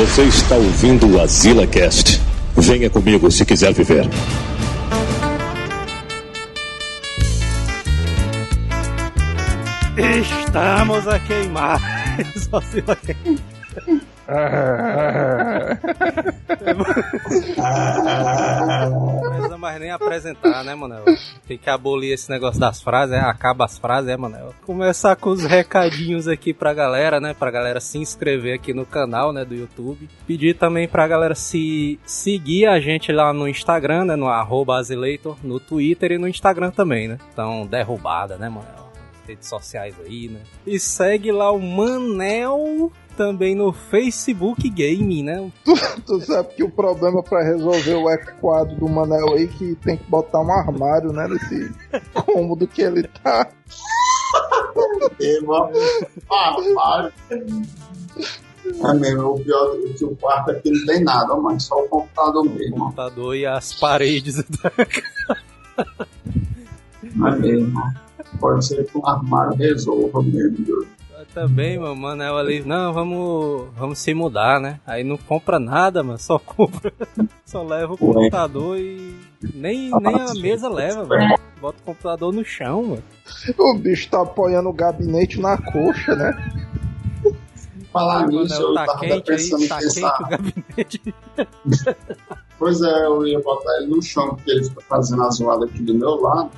Você está ouvindo o Azila Cast. Venha comigo se quiser viver. Estamos a queimar. Azila Cast. Não precisa mais nem apresentar, né, Manel? Tem que abolir esse negócio das frases, é, acaba as frases, é, Manel? Começar com os recadinhos aqui pra galera, né? Pra galera se inscrever aqui no canal, né, do YouTube. Pedir também pra galera se seguir a gente lá no Instagram, né, no arroba Azileitor, no Twitter e no Instagram também, né? Então, derrubada, né, Manel? redes sociais aí, né? E segue lá o Manel também no Facebook Game, né? Tu, tu sabe que o problema pra resolver o F4 do Manel aí que tem que botar um armário, né? Nesse cômodo que ele tá. Armário. É mesmo, o pior é que o quarto aqui não tem nada, mas só o computador mesmo. O computador e as paredes. É mesmo. Pode ser que um armário resolva mesmo. Também, meu mano, ela ali, não, vamos, vamos se mudar, né? Aí não compra nada, mano, só compra, só leva o computador e nem, nem a mesa leva, mano. Bota o computador no chão, mano. O bicho tá apoiando o gabinete na coxa, né? Falar nisso, eu tá tava quente pensando aí, em tá quente pensar. o gabinete. Pois é, eu ia botar ele no chão, porque ele fica fazendo a zoada aqui do meu lado,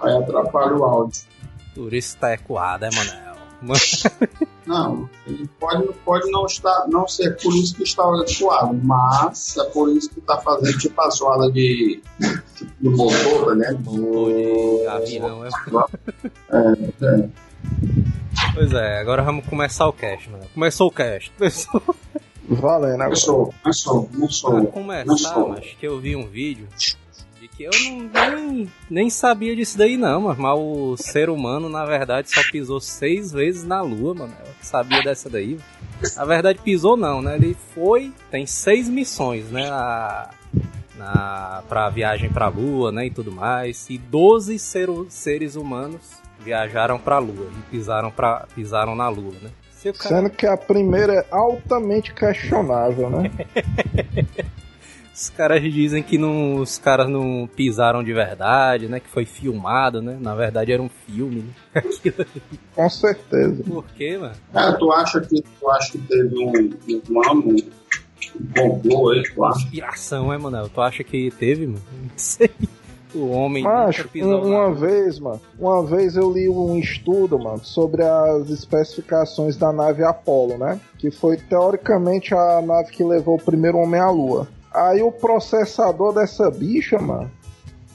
aí atrapalha o áudio. Por isso tá ecoado, é, Manel? Mano, Não, ele pode, pode não, estar, não ser por isso que está adequado, mas é por isso que está fazendo tipo a zoada de, do motor, né? motor de avião, é. É, é. Pois é, agora vamos começar o cast, mano. Começou o cast. Começou. Valendo agora. sou, não sou, não Pra começar, mas que eu vi um vídeo de que eu não, nem, nem sabia disso daí não, mas, mas o ser humano, na verdade, só pisou seis vezes na Lua, mano. Eu sabia dessa daí. Na verdade, pisou não, né? Ele foi, tem seis missões, né? A, na, pra viagem pra Lua, né? E tudo mais. E 12 ser, seres humanos viajaram pra Lua e pisaram, pra, pisaram na Lua, né? Cara Sendo que a primeira é altamente questionável, né? Os caras dizem que não, os caras não pisaram de verdade, né? Que foi filmado, né? Na verdade era um filme, né? Com certeza. Por quê, mano? É, tu acha que tu acha que teve um, um um complô aí, tu acha? Inspiração, é, Manel? Tu acha que teve, mano? Não sei. O homem Macho, um- uma vez, mano, uma vez eu li um estudo, mano, sobre as especificações da nave Apollo, né? Que foi teoricamente a nave que levou o primeiro homem à Lua. Aí o processador dessa bicha, mano,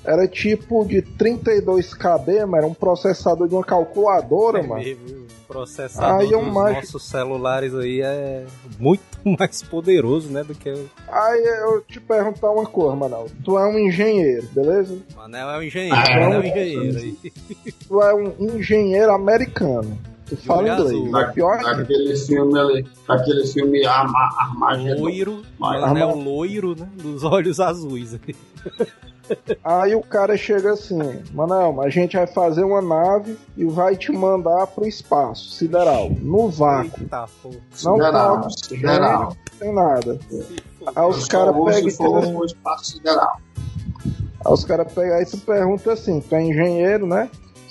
era tipo de 32 KB, mano, era um processador de uma calculadora, É mano. mesmo, o processador Aí dos nossos celulares aí é muito mais poderoso, né? Do que Aí eu te perguntar uma coisa, mano. Tu é um engenheiro, beleza? Manel é um engenheiro, Ah, Manel é um não. engenheiro aí. Tu é um engenheiro americano. Tu fala inglês. azul. É pior que Aquele filme ali, aquele filme Arma, Armagedon. Loiro, Mas- Manel loiro, né? Dos olhos azuis. Aí o cara chega assim, Manel, a gente vai fazer uma nave e vai te mandar pro espaço sideral, no vácuo. Eita. Não Sideral, toca, sideral. Não tem nada. Aí os caras pegam e o. Aí os caras pegam aí tu pergunta assim, tu é engenheiro, né?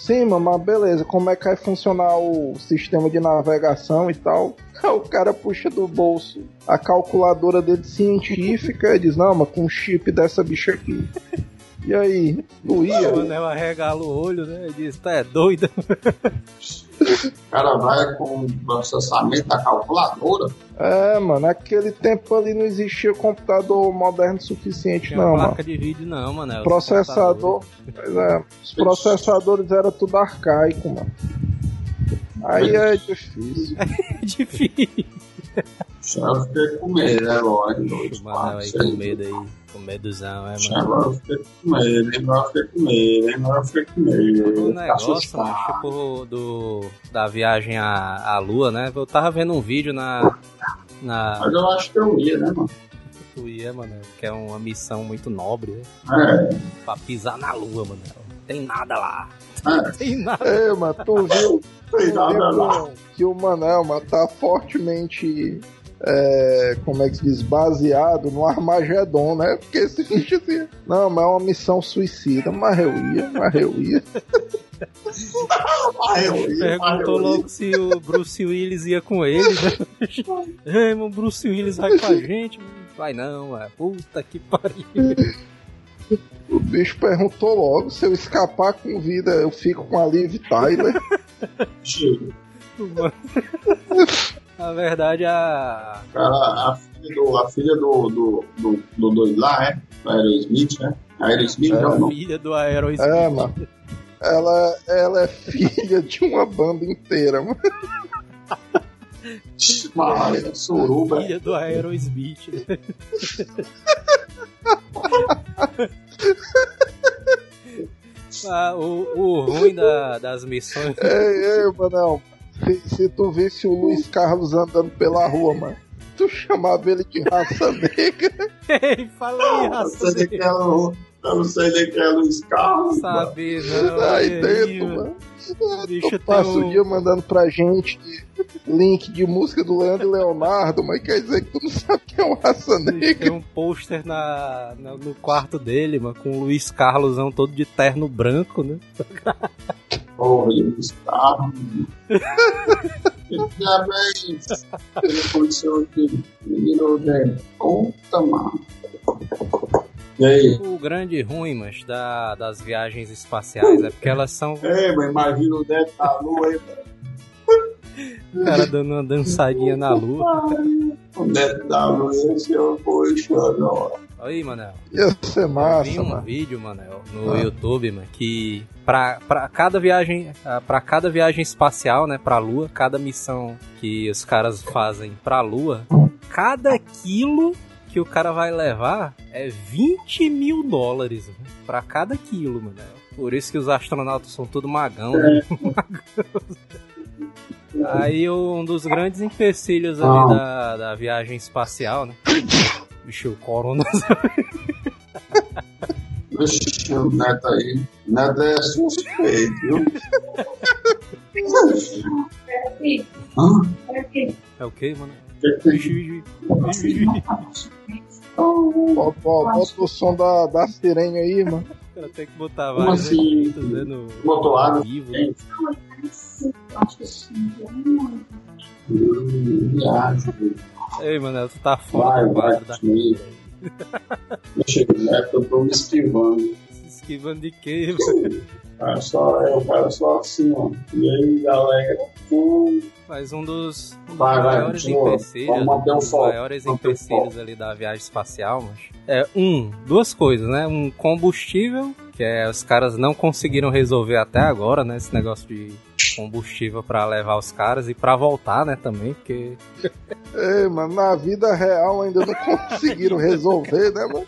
Mano, mas beleza, como é que vai funcionar o sistema de navegação e tal? O cara puxa do bolso a calculadora dele científica e diz, não, mas com o chip dessa bicha aqui. E aí, doía? O Manel arregala o olho, né? E diz, tá é doido? O cara vai com o processamento da calculadora. É, mano, naquele tempo ali não existia computador moderno suficiente, Tinha não, mano. placa de vídeo não, Manel. Processador, pois é, os processadores eram tudo arcaico, mano. Aí é difícil. É difícil. Já fiquei com medo agora. em dois, O Manel quatro, aí seis. com medo aí. Com medozão, é, mano. Agora eu fiquei com medo, hein? agora eu fiquei com medo, hein? agora eu fiquei com medo. O negócio, mano, tipo, do, da viagem à, à lua, né? Eu tava vendo um vídeo na. Na. Mas eu acho que eu ia, né, mano? Tu ia, mano, que é uma missão muito nobre, né? É, Pra pisar na lua, mano. Tem nada lá. é. Tem nada. É, mano, tu viu, tu Tem viu nada lá. que o- Manel, mano, tá fortemente é, como é que se diz, baseado no Armagedon, né? Porque esse bicho assim, não, mas é uma missão suicida, mas eu ia, mas eu ia. Perguntou logo se o Bruce Willis ia com ele, né? Ei, mano, Bruce Willis vai com a gente. Vai não, é. Puta que pariu. O bicho perguntou logo se eu escapar com vida, eu fico com a Liv Tyler. Na verdade, a. A, a filha do. A filha do. do. do, do doido lá, é? Do Aerosmith, né? Aerosmith é, a não. filha do Aerosmith. É, mano. Ela, ela é filha de uma banda inteira, mano. Mano, suruba. Filha do Aerosmith. né? Ah, o, o ruim da- das missões. Ei, ei, Manel. Se, se tu visse o Luiz Carlos andando pela rua, mano, tu chamava ele de raça negra. Ei, fala aí, Eu não raça. sei nem que é o- eu não sei nem que é Luiz Carlos. mano. Sabe, não. Aí aí, dentro, mano. Tu passa tem um- o dia mandando pra gente link de música do Leandro e Leonardo, mas quer dizer que tu não sabe que é um raça Tem negra. um pôster na, na- no quarto dele, mano, com o Luiz Carlosão todo de terno branco, né? Porra, Luiz Carlos. Parabéns. Ele aconteceu aqui. Menino velho. Puta, mano. E aí? O grande ruim, mas da, das viagens espaciais é porque elas são Ei, mas imagina o Neto da Lua aí, o cara dando uma dançadinha na lua. O Neto da Lua ia ser o poxa, não. Aí, Manel. Ia ser Eu massa, vi um mano. vídeo, Manel, no Ah. YouTube, mano, que pra, pra cada viagem, ah, pra cada viagem espacial, né, pra Lua, cada missão que os caras fazem pra Lua, cada quilo que o cara vai levar é 20 mil dólares, mano, pra cada quilo, Manel. Por isso que os astronautas são tudo magão, né? Aí um dos grandes empecilhos ali Ah. da, da viagem espacial, né? Bicho, o corona Vixe, o Neto aí. O Neto é suspeito, viu? Hã? é o quê, mano? Que que tem? Vixe, vixe, vixe. Bota, o som da, da sirene aí, mano. Cara tem que botar Como vários assim? né, Botou água? vivo. Hein? Hum, viagem. Ei, mano, tu tá fora Vai, do quadro vai, da sim. câmera aí. Vixe, o Neto, eu tô me esquivando. Se esquivando de quê, mano? Cara, só, o cara só assim, ó. E aí, galera? Hum, Mas um dos, um dos Vai, vai, maiores continua. empecilhos, um dos maiores empecilhos ali da viagem espacial, mas é um, duas coisas, né? Um combustível, que é os caras não conseguiram resolver até agora, né? Esse negócio de combustível pra levar os caras e pra voltar, né, também, porque Ei, mano, na vida real ainda não conseguiram resolver, né, mano?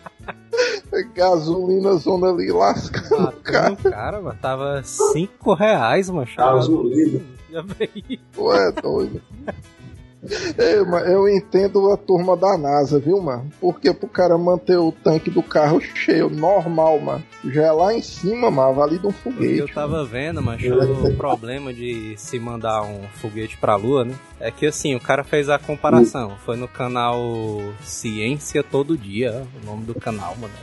Gasolina zona ali lascando cara. cara, mano, tava 5 reais, mano. Gasolina. Já veio. Tu é doido. Ei, mano, eu entendo a turma da NASA, viu, mano? Porque pro cara manter o tanque do carro cheio, normal, mano. Já é lá em cima, mano, vale de um foguete. eu tava vendo, mas o problema de se mandar um foguete pra lua, né? É que assim, o cara fez a comparação. Foi no canal Ciência Todo Dia, o nome do canal, mano.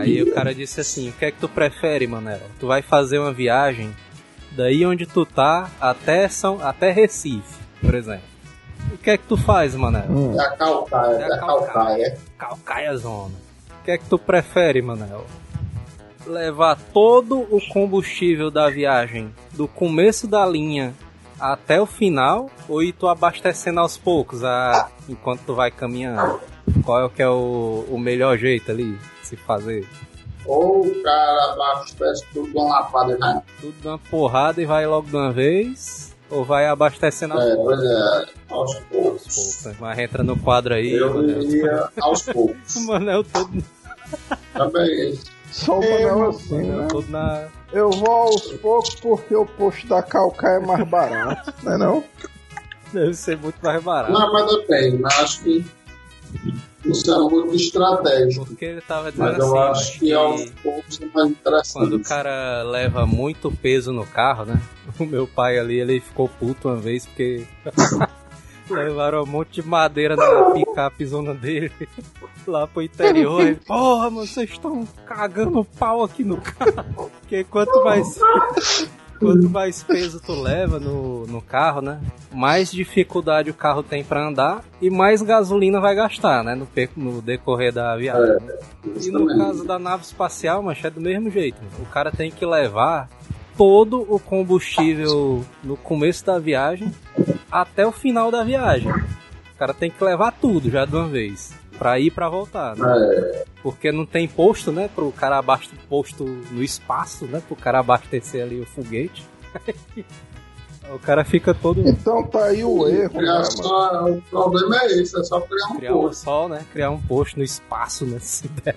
Aí dia. o cara disse assim: o que é que tu prefere, Manel? Tu vai fazer uma viagem daí onde tu tá até, São, até Recife, por exemplo. O que é que tu faz, Manel? Hum. É a calcaia, é a calcaia. Calcaia Zona. O que é que tu prefere, Manel? Levar todo o combustível da viagem do começo da linha até o final ou ir tu abastecendo aos poucos a... enquanto tu vai caminhando? Qual é o que é o, o melhor jeito ali de se fazer? Ou o cara abastece tudo de uma lapada, né? Tudo de uma porrada e vai logo de uma vez? Ou vai abastecendo aos É, poucos? pois é, aos Aos poucos. Mas entra no quadro aí, Eu Manel. iria aos poucos. Manel todo, Também. Só o Manel assim, Manel né? todo na... Eu vou aos poucos porque o posto da Calcaia é mais barato, né não? Deve ser muito mais barato. Não, mas depende, mas acho que isso é muito estratégico. Porque ele tava dizendo Mas eu assim, acho que aos poucos é mais interessante. quando o cara leva muito peso no carro, né? O meu pai ali, ele ficou puto uma vez porque Levaram um monte de madeira na picape zona dele. Lá pro interior. E, Porra, vocês estão cagando pau aqui no carro. Porque quanto mais. Quanto mais peso tu leva no, no carro, né? Mais dificuldade o carro tem pra andar e mais gasolina vai gastar, né? No, no decorrer da viagem. né? E no caso da nave espacial, mas é do mesmo jeito. O cara tem que levar todo o combustível no começo da viagem até o final da viagem. O cara tem que levar tudo já de uma vez. Pra ir e pra voltar, né? É, Porque não tem posto, né? Pro cara abastecer posto no espaço, né? Pro cara abastecer ali o foguete. o cara fica todo. Então tá aí o erro, né, criar mano? só, o problema é esse, é só criar um Criar um posto. sol, né? Criar um posto no espaço, né? Se der.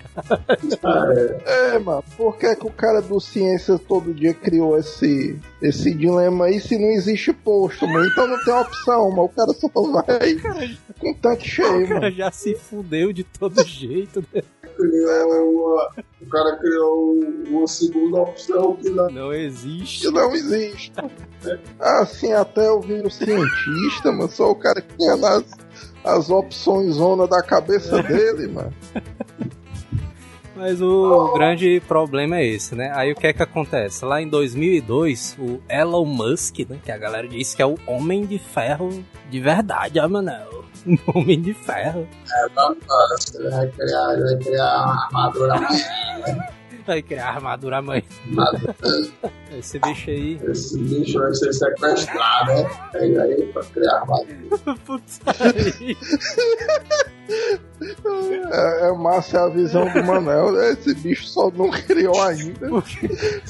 É, É, mano, por que, que o cara do Ciências todo dia criou esse, esse dilema aí se não existe posto, mano? Então não tem opção, mano. O cara só vai com tanque cheio, O cara mano. já se fudeu de todo jeito, né? Criou o cara criou uma segunda opção que não Não existe. Que não existe. Assim, até eu viro cientista, mano. Só o cara que tinha nas, as opções zona da cabeça dele, mano. Mas o grande problema é esse, né? Aí o que é que acontece? Lá em 2002, o Elon Musk, né? Que a galera diz que é o Homem de Ferro de verdade, ó, Manel. Homem de Ferro. Ele vai criar, ele vai criar uma Vai criar armadura amanhã. armadura. Esse bicho aí. Esse bicho vai ser sequestrado, né? Pega aí pra criar armadura. Putz, aí. É, é massa a visão do Manel. né? Esse bicho só não criou ainda.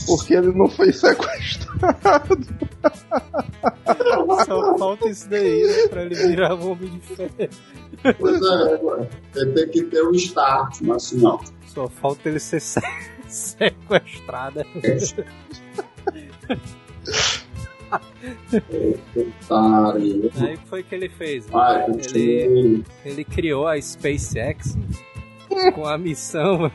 Porque ele não foi sequestrado. Só falta isso daí, né? Pra ele virar um Homem de Ferro. Pois é, mano. Ele tem que ter um start, mas não. Só falta ele ser se- sequestrado. Pare. Aí o que foi que ele fez? Vai, Ele, ele criou a SpaceX com a missão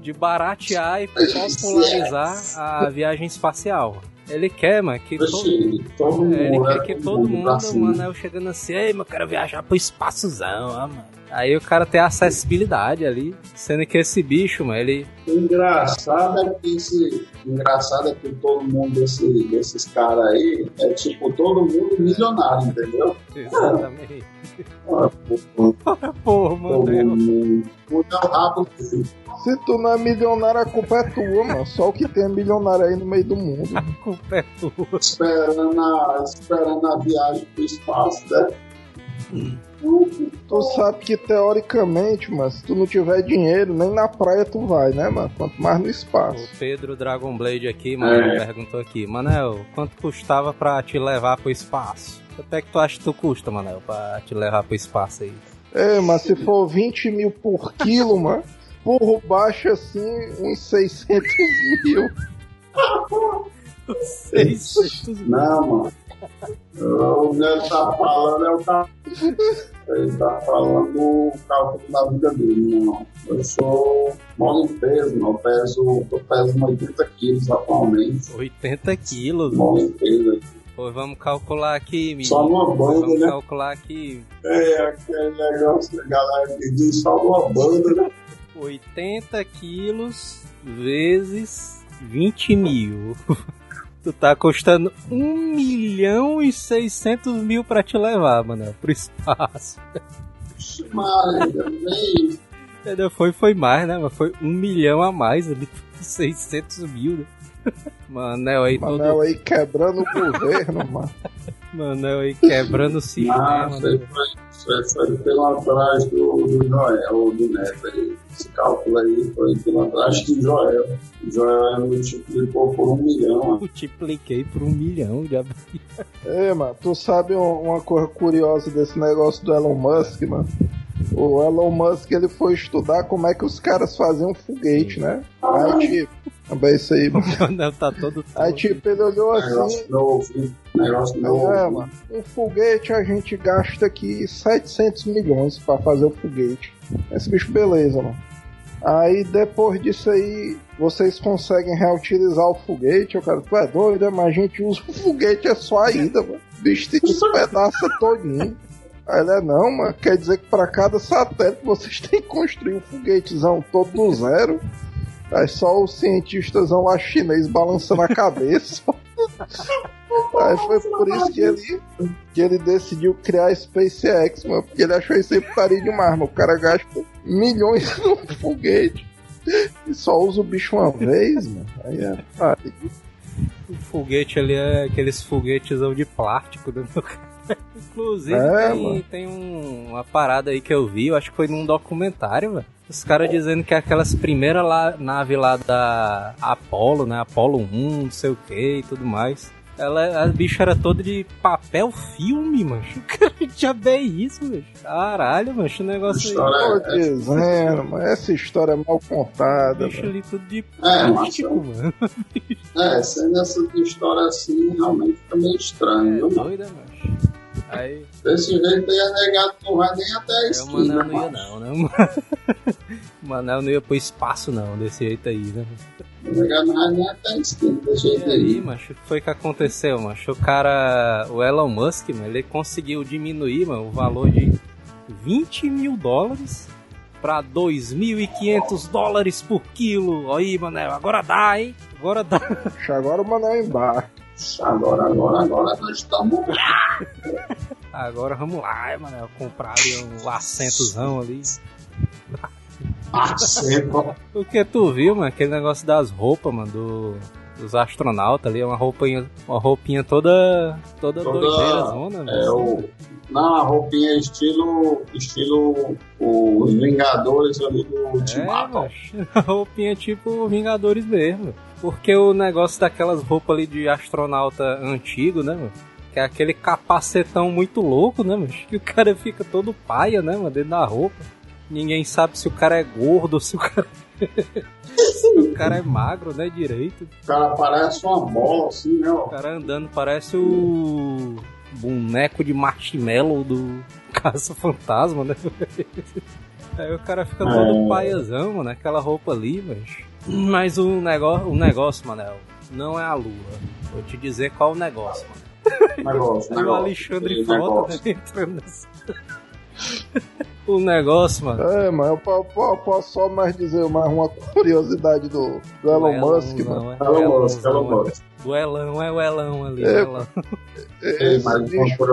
de baratear e popularizar a viagem espacial. Ele quer, mano, que todo, todo mundo. ele quer né? que todo mundo, mano, chegando assim, ei, mas eu quero viajar pro espaçozão, ó, mano. Aí o cara tem acessibilidade ali, sendo que esse bicho, mano, ele O engraçado é que esse. o Engraçado é que todo mundo desse, desses caras aí é tipo todo mundo milionário, entendeu? exatamente. Ah, pô, Porra, Todo mano, é o rabo dele. Se tu não é milionário, a culpa é tua, mano. Só o que tem é milionário aí no meio do mundo. a culpa é tua. Esperando a, esperando a viagem pro espaço, né? Tu sabe que teoricamente, mano, se tu não tiver dinheiro, nem na praia tu vai, né, mano? Quanto mais no espaço. O Pedro Dragon Blade aqui, mano, É. perguntou aqui, Manel, quanto custava pra te levar pro espaço? Quanto é que tu acha que tu custa, Manel, pra te levar pro espaço aí? É, mas se for 20 mil por quilo, mano, por baixo assim, uns 600 mil. 600 mil. Não, mano. O que ele tá falando é o cálculo. Ele tá falando o cálculo da vida dele, não. Eu sou mole em peso, não. Eu peso, eu peso 80 quilos atualmente. 80 quilos. Mole em peso. Pois vamos calcular aqui, menino. Só numa banda, vamos né? calcular aqui. É aquele negócio que a galera que diz só numa banda, né? 80 quilos vezes 20 mil. Tu tá custando 1 milhão e 600 mil pra te levar, mano, pro espaço. Entendeu? Foi, foi mais, né? Mas foi 1 milhão a mais ali, 600 mil, né? Manel aí todo. Manel aí quebrando o governo, mano. Manel aí quebrando o cinema. Ah, né? foi, foi, foi pelo atrás do, do Joel, ou do Neto aí. Esse cálculo aí foi pelo atrás do Joel. O Joel multiplicou por um milhão. Multipliquei por um milhão de ab- É, mano, tu sabe um- uma coisa curiosa desse negócio do Elon Musk, mano? O Elon Musk ele foi estudar como é que os caras faziam foguete, né? Aí tipo, também isso aí, mano. O tá todo. Aí tipo, ele olhou assim, Negócio novo, negócio novo. É, mano. Um foguete a gente gasta aqui 700 milhões pra fazer o foguete. Esse bicho, beleza, mano. Aí depois disso aí, vocês conseguem reutilizar o foguete. Eu quero, tu é doido, é? mas a gente usa o foguete é só a ida, mano. bicho se despedaça todinho. Aí ele é, não, mas quer dizer que para cada satélite vocês têm que construir um foguetezão todo do zero. Aí só os cientistas lá chinês balançando a cabeça. Aí foi por isso que ele, que ele decidiu criar a SpaceX, mano. Porque ele achou isso aí putaria demais, mano. O cara gasta milhões num foguete e só usa o bicho uma vez, mano. Aí é putaria. O foguete ali é aqueles foguetezão de plástico, né? Inclusive, É, tem, mano. tem um- uma parada aí que eu vi, eu acho que foi num documentário, velho. Os caras dizendo que aquelas primeiras lá, nave lá da Apollo, né? Apollo 1, não sei o que e tudo mais. Ela, a bicha era toda de papel filme, mancho. Cara, já bem isso, mancho. Caralho, mancho, o negócio aí. História- Tô dizendo, mas essa história é mal contada, Bicho ali tudo de É, plástico, mano. É, sendo essa história assim, realmente fica meio É estranho. viu, mano? doida, mancho. Aí, Desse jeito aí, a negado não vai nem até a aí o. Manel não ia não, né? O Manel não ia pro espaço não, desse jeito aí, né? O negado não vai nem até a esquina, desse E jeito aí, aí. macho, o que foi que aconteceu, macho? O cara, o Elon Musk, mano, ele conseguiu diminuir, mano, o valor de 20 mil dólares pra 2.500 dólares por quilo. Aí, Manel, agora dá, hein? Agora dá. Agora o Manuel embarque. Agora, agora, agora nós estamos. Agora vamos lá, hein, Manel, comprar ali um assentozão ali. Assento. Porque tu viu, mano, aquele negócio das roupas, mano, do, dos astronautas ali, uma roupinha, uma roupinha toda, toda, Toda- doideira, zona, É o. Não, a roupinha é estilo. Estilo. Os Vingadores ali do É, Ultimato. roupinha tipo Vingadores mesmo. Porque o negócio daquelas roupas ali de astronauta antigo, né, mano? Que é aquele capacetão muito louco, né, mano? Que o cara fica todo paia, né, mano? Dentro da roupa. Ninguém sabe se o cara é gordo ou se o cara. se o cara é magro, né? Direito. o cara parece uma bola, assim, né? ó. O cara andando parece o boneco de marshmallow do Caça-Fantasma, né? Aí o cara fica todo É. paiazão, mano, aquela roupa ali, mas. Mas o negócio, o negócio, Manel, não é a lua. Vou te dizer qual o negócio, mano. Negócio, Aí o. Alexandre Frota negócio. né, entrando nessa. O negócio, mano. É, mas eu po- po- posso só mais dizer mais uma curiosidade do, do Elon Musk, mano. não, é Elon Musk, Elon é. Musk. Do Elão, é o Elão ali. É, o Elão. Ei, Esse bicho,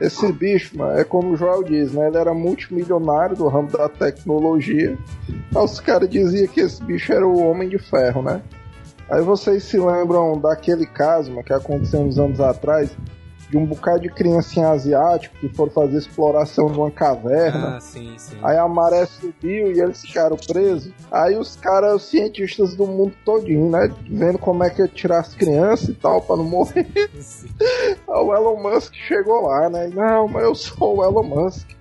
esse bicho, mano, é como o Joel diz, né? Ele era multimilionário do ramo da tecnologia. Aí os caras diziam que esse bicho era o Homem de Ferro, né? Aí vocês se lembram daquele caso, mano, que aconteceu uns anos atrás, de um bocado de criancinha asiático que foram fazer exploração numa caverna. Ah, sim, sim. Aí a maré subiu e eles ficaram presos. Aí os caras, os cientistas do mundo todinho, né? Vendo como é que ia tirar as crianças e tal, pra não morrer. Sim. Aí o Elon Musk chegou lá, né? Não, mas eu sou o Elon Musk.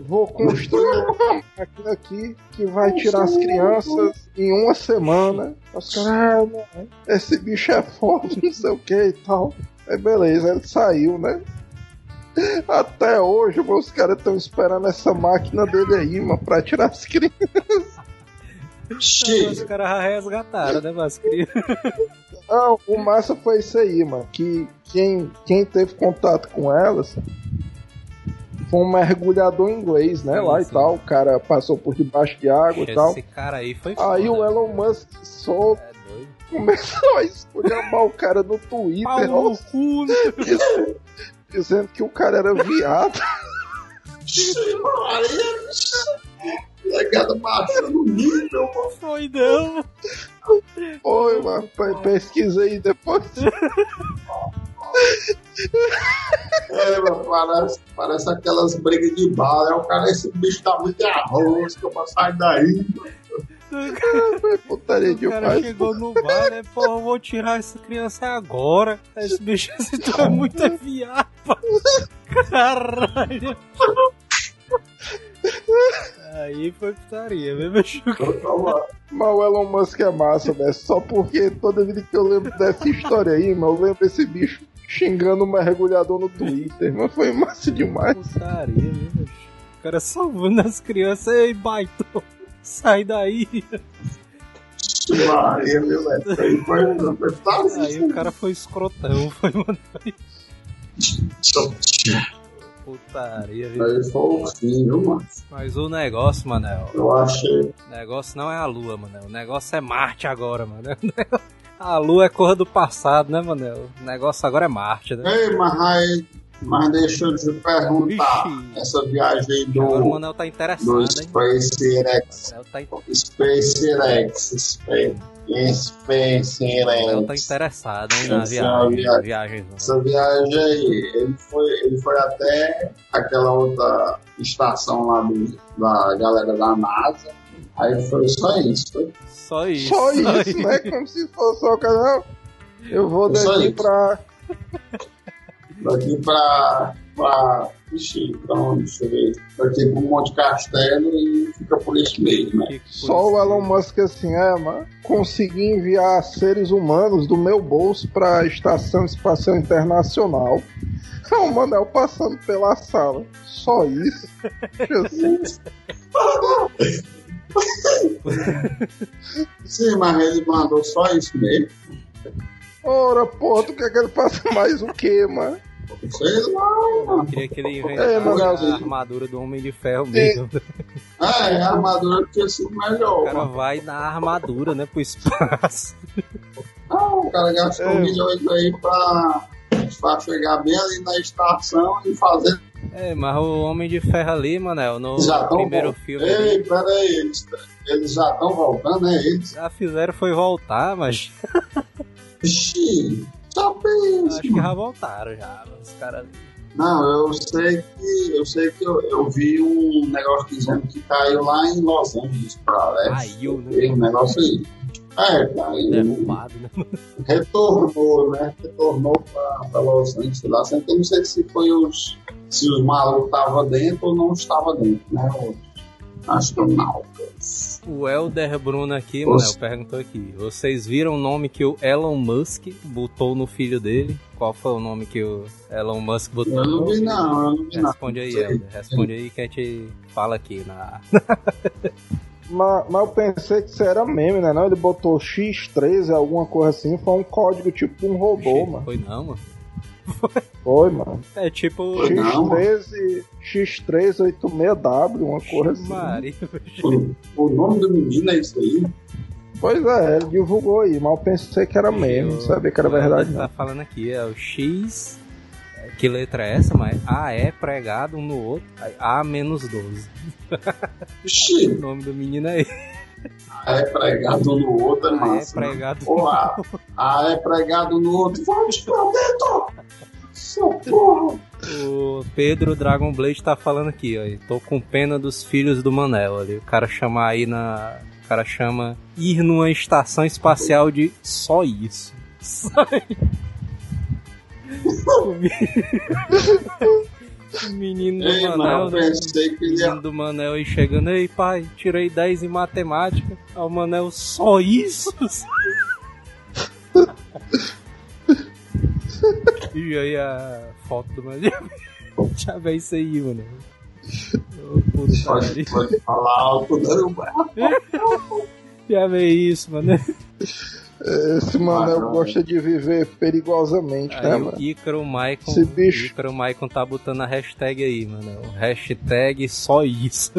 Vou construir uma máquina aqui que vai tirar as crianças em uma semana. Os caras, ah, esse bicho é foda, não sei o que e tal. Aí beleza, ele saiu, né? Até hoje, os caras estão esperando essa máquina dele aí, mano, pra tirar as crianças. Os Xiii. caras resgataram, né, mas crianças. Não, o massa foi isso aí, mano. Que quem, quem teve contato com elas foi um mergulhador inglês, né? Sim, lá sim. e tal. O cara passou por debaixo de água e tal. Esse cara aí foi Aí foda, o Elon Musk É doido. Começou a esculhambar o cara no Twitter, Pau ó, no cu, dizendo, dizendo que o cara era viado. Legado baixando no nível, mano. Foi não. Foi, mano. pe- Pesquisa aí depois. É, mano, parece, parece aquelas brigas de bala. É o cara, esse bicho tá muito arroz, que eu vou sair daí. Foi putaria O cara chegou no bar, né? Pô, eu vou tirar essa criança agora. Esse bicho esse tu é muito viado. Caralho. Aí foi putaria, mesmo Chico. Mas o Elon Musk é massa, né? Só porque toda vida que eu lembro dessa história aí, mano, eu lembro desse bicho xingando o mergulhador no Twitter. Mas foi massa demais. Putaria, mesmo O cara salvando as crianças. Ei, baito. Sai daí. Maria, meu velho. Aí foi, foi Aí o cara foi escrotão. Foi, mano. Putaria, viu? Aí foi o fim, viu, mano? Mas o negócio, Manel. Eu achei. O negócio não é a Lua, Manel. O negócio é Marte agora, Manel. A Lua é cor do passado, né, Manel? O negócio agora é Marte, né? Ei, mas aí. Mas deixa eu te perguntar. Ixi. Essa viagem aí Agora o do. Manel tá Do interessado, hein? SpaceX. O tá, SpaceX. Space. SpaceX. Manel tá interessado, hein, na viagem. viagem. Essa viagem aí, ele foi, ele foi até aquela outra estação lá do, da galera da NASA. Aí foi só isso. Foi Só isso. Só isso, né? Como se fosse só o canal. Eu vou Só daqui isso. pra. Daqui pra. pra. Ixi, pra onde? Deixa eu ver. Daqui pro Monte Castelo e fica por isso mesmo, né? Só o Elon? Musk assim, é, mano. Consegui enviar seres humanos do meu bolso pra Estação Espacial Internacional. É o Manel passando pela sala. Só isso. Jesus. Sim, mas ele mandou só isso mesmo. Ora, porra, tu quer que ele faça mais o quê, mano? Sei lá, Eu queria que ele É, inventasse Manelzinho. a armadura do Homem de Ferro mesmo. É, a armadura tinha sido melhor. O cara mano. vai na armadura, né, pro espaço. Ah, o cara gastou É. milhões aí pra, pra chegar bem ali na estação e fazer. É, mas o Homem de Ferro ali, Manel, no primeiro filme, Ei, peraí, eles, eles já estão voltando, né? Eles. já fizeram foi voltar, mas Ixi, já acho que já voltaram já, os caras. Não, eu sei que eu sei que eu, eu vi um negócio dizendo que caiu lá em Los Angeles pra leste. Caiu, né? Um negócio aí. É, caiu. Derrubado, né? Retornou, né? Retornou pra, pra Los Angeles lá. Sempre eu não sei se foi os. Se os malucos estavam dentro ou não estavam dentro, né? Astronautas. O Elder Bruno aqui, Os- Manel, perguntou aqui. Vocês viram o nome que o Elon Musk botou no filho dele? Qual foi o nome que o Elon Musk botou Eu não no vi, não, eu não vi, não. Responde aí, Sei. Elder. Responde aí que a gente fala aqui na. Mas, mas eu pensei que isso era meme, né? Não, ele botou X13, alguma coisa assim. Foi um código tipo um robô, mano. Foi não, mano. Foi, mano. É tipo. Foi não, X13, X386W, uma coisa assim. Maria. O, o nome do menino é isso aí? Pois é, ele divulgou aí, mas eu pensei que era meme, não sabia que era verdade. Tá falando aqui, é o X. Que letra é essa? Mas A é pregado um no outro. A menos 12. Ixi, O nome do menino é esse. A é pregado no outro, é A é massa. né? pregado Ou A, A é pregado no outro. Volte pra dentro! Seu porra! O Pedro Dragon Blade tá falando aqui, ó. Tô com pena dos filhos do Manel ali. O cara chama aí na. O cara chama ir numa estação espacial de só isso. Só O menino do Ei, Manel, mano, né? menino do Manel aí chegando, ei pai, tirei 10 em matemática. Aí o Manel, só isso? e aí a foto do Manel. Já vê isso aí, mano. Ô, Pode, putaria. pode falar alto, não. Já vê isso, mano. Esse Manel Ah, gosta de viver perigosamente, né, Aí mano? o Ícaro Maicon, Esse bicho. Ícaro Maicon tá botando a hashtag aí, mano. Hashtag só isso.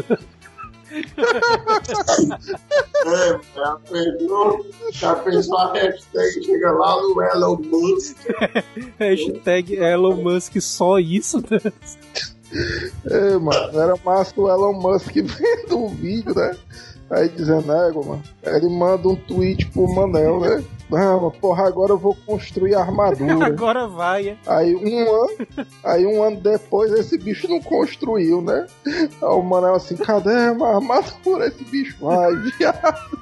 É, já pensou? Já pensou a hashtag chega lá no Elon Musk? hashtag Elon Musk só isso. né? É, mano, era massa o Elon Musk vendo o vídeo, né? Aí dizendo, égua, mano. Aí ele manda um tweet pro Manel, né? Não, mas porra, agora eu vou construir a armadura. Agora vai, é. Aí um ano, aí um ano depois esse bicho não construiu, né? Aí o Manel assim, cadê a armadura? Esse bicho vai, viado.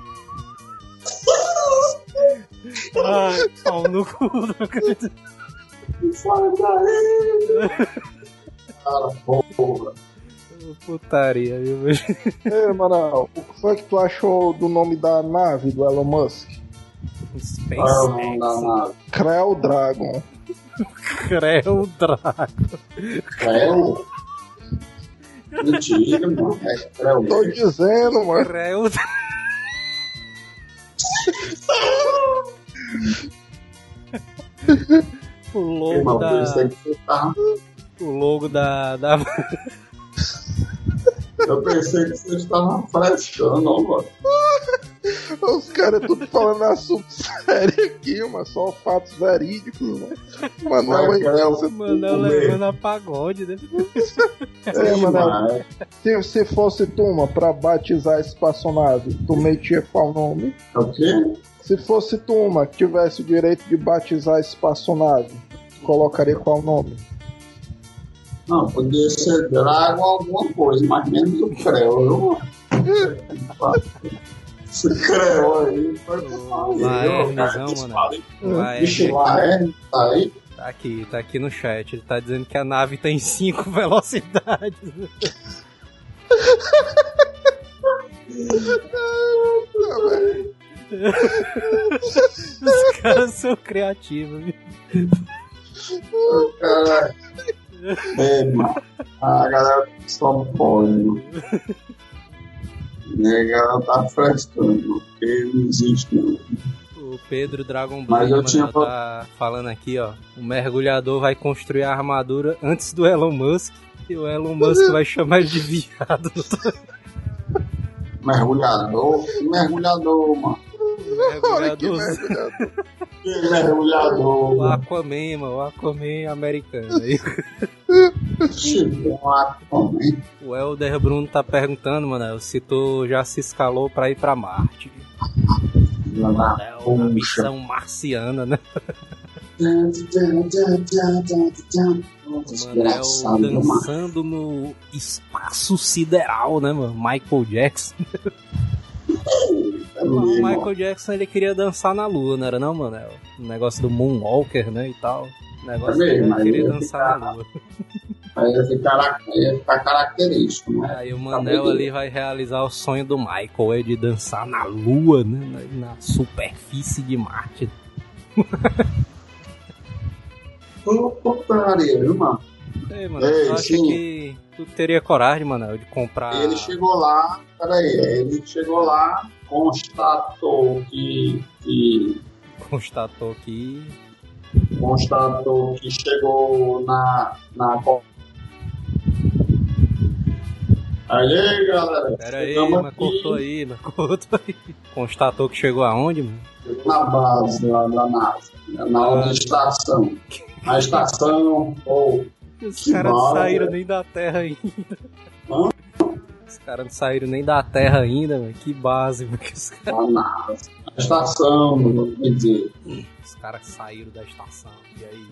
Ai, pau no cu, não acredito. Sai daí! Cara, porra. Putaria, viu? velho? Ei, Manel, o que foi que tu achou do nome da nave do Elon Musk? SpaceX. Creu Dragon. Creu Draco. Creu? Mentira, mano. É creu. Tô dizendo, mano. Creu O logo da. tava O logo da. da... Eu pensei que você estava frescando, ó, mano. Os caras tudo falando assunto sério aqui, mano. Só fatos verídicos, mano. Manel aí, Mas, você- Manel levando a pagode, né? É, Manel. Mas, Se, se fosse tu, mano, pra batizar a espaçonave, tu metia qual nome? é o quê? Se fosse tu, mano, que tivesse o direito de batizar a espaçonave, colocaria qual nome? Não, podia ser Dragon alguma coisa, mas menos o Creu? Esse Creu aí foi Lá Hermesão, mano. Vixe, é, tá aí. Tá aqui, tá aqui no chat. Ele tá dizendo que a nave tem 5 velocidades. Os caras são criativos, viu? Cara, é, mano. A galera só pode, mano. E a galera tá frescando, porque não existe, não. O Pedro Dragon Mas Ball eu tinha tá falando aqui, ó. O mergulhador vai construir a armadura antes do Elon Musk. E o Elon Musk vai chamar ele de viado. Mergulhador, mergulhador, mano. Mergulhador. Que mergulhador, O mano. Aquaman, mano. O Aquaman americano. Aí o Elder Bruno tá perguntando, mano, se tu já se escalou pra ir pra Marte. Lá na É uma missão marciana, né? Manel Desgraçado demais. dançando no espaço sideral, né, mano? Michael Jackson. É O Michael Jackson ele queria dançar na lua, não era não, Manel? O negócio do Moonwalker, né, e tal. O negócio É mesmo, mas ele queria ia dançar ficar- na lua. Aí ia ficar, ia ficar característico, né? Aí o Manel ali vai realizar o sonho do Michael, é de dançar na lua, né? Na, superfície de Marte. Ô, porcaria, viu, mano? Mano, acha sim. que tu teria coragem, Manel, de comprar. Ele chegou lá, peraí, ele chegou lá, constatou que, que Constatou que. constatou que chegou na, na Aí, galera, Pera aí, mas cortou aí, mas cortou aí. Constatou que chegou aonde, mano? na base lá da NASA, na Ah. outra estação. A estação, ou Os caras não saíram nem da Terra ainda. Hã? Os caras não saíram nem da Terra ainda, mano. Que base, mano. que Os, caras- a NASA. A estação, quer dizer, os caras saíram da estação. E aí,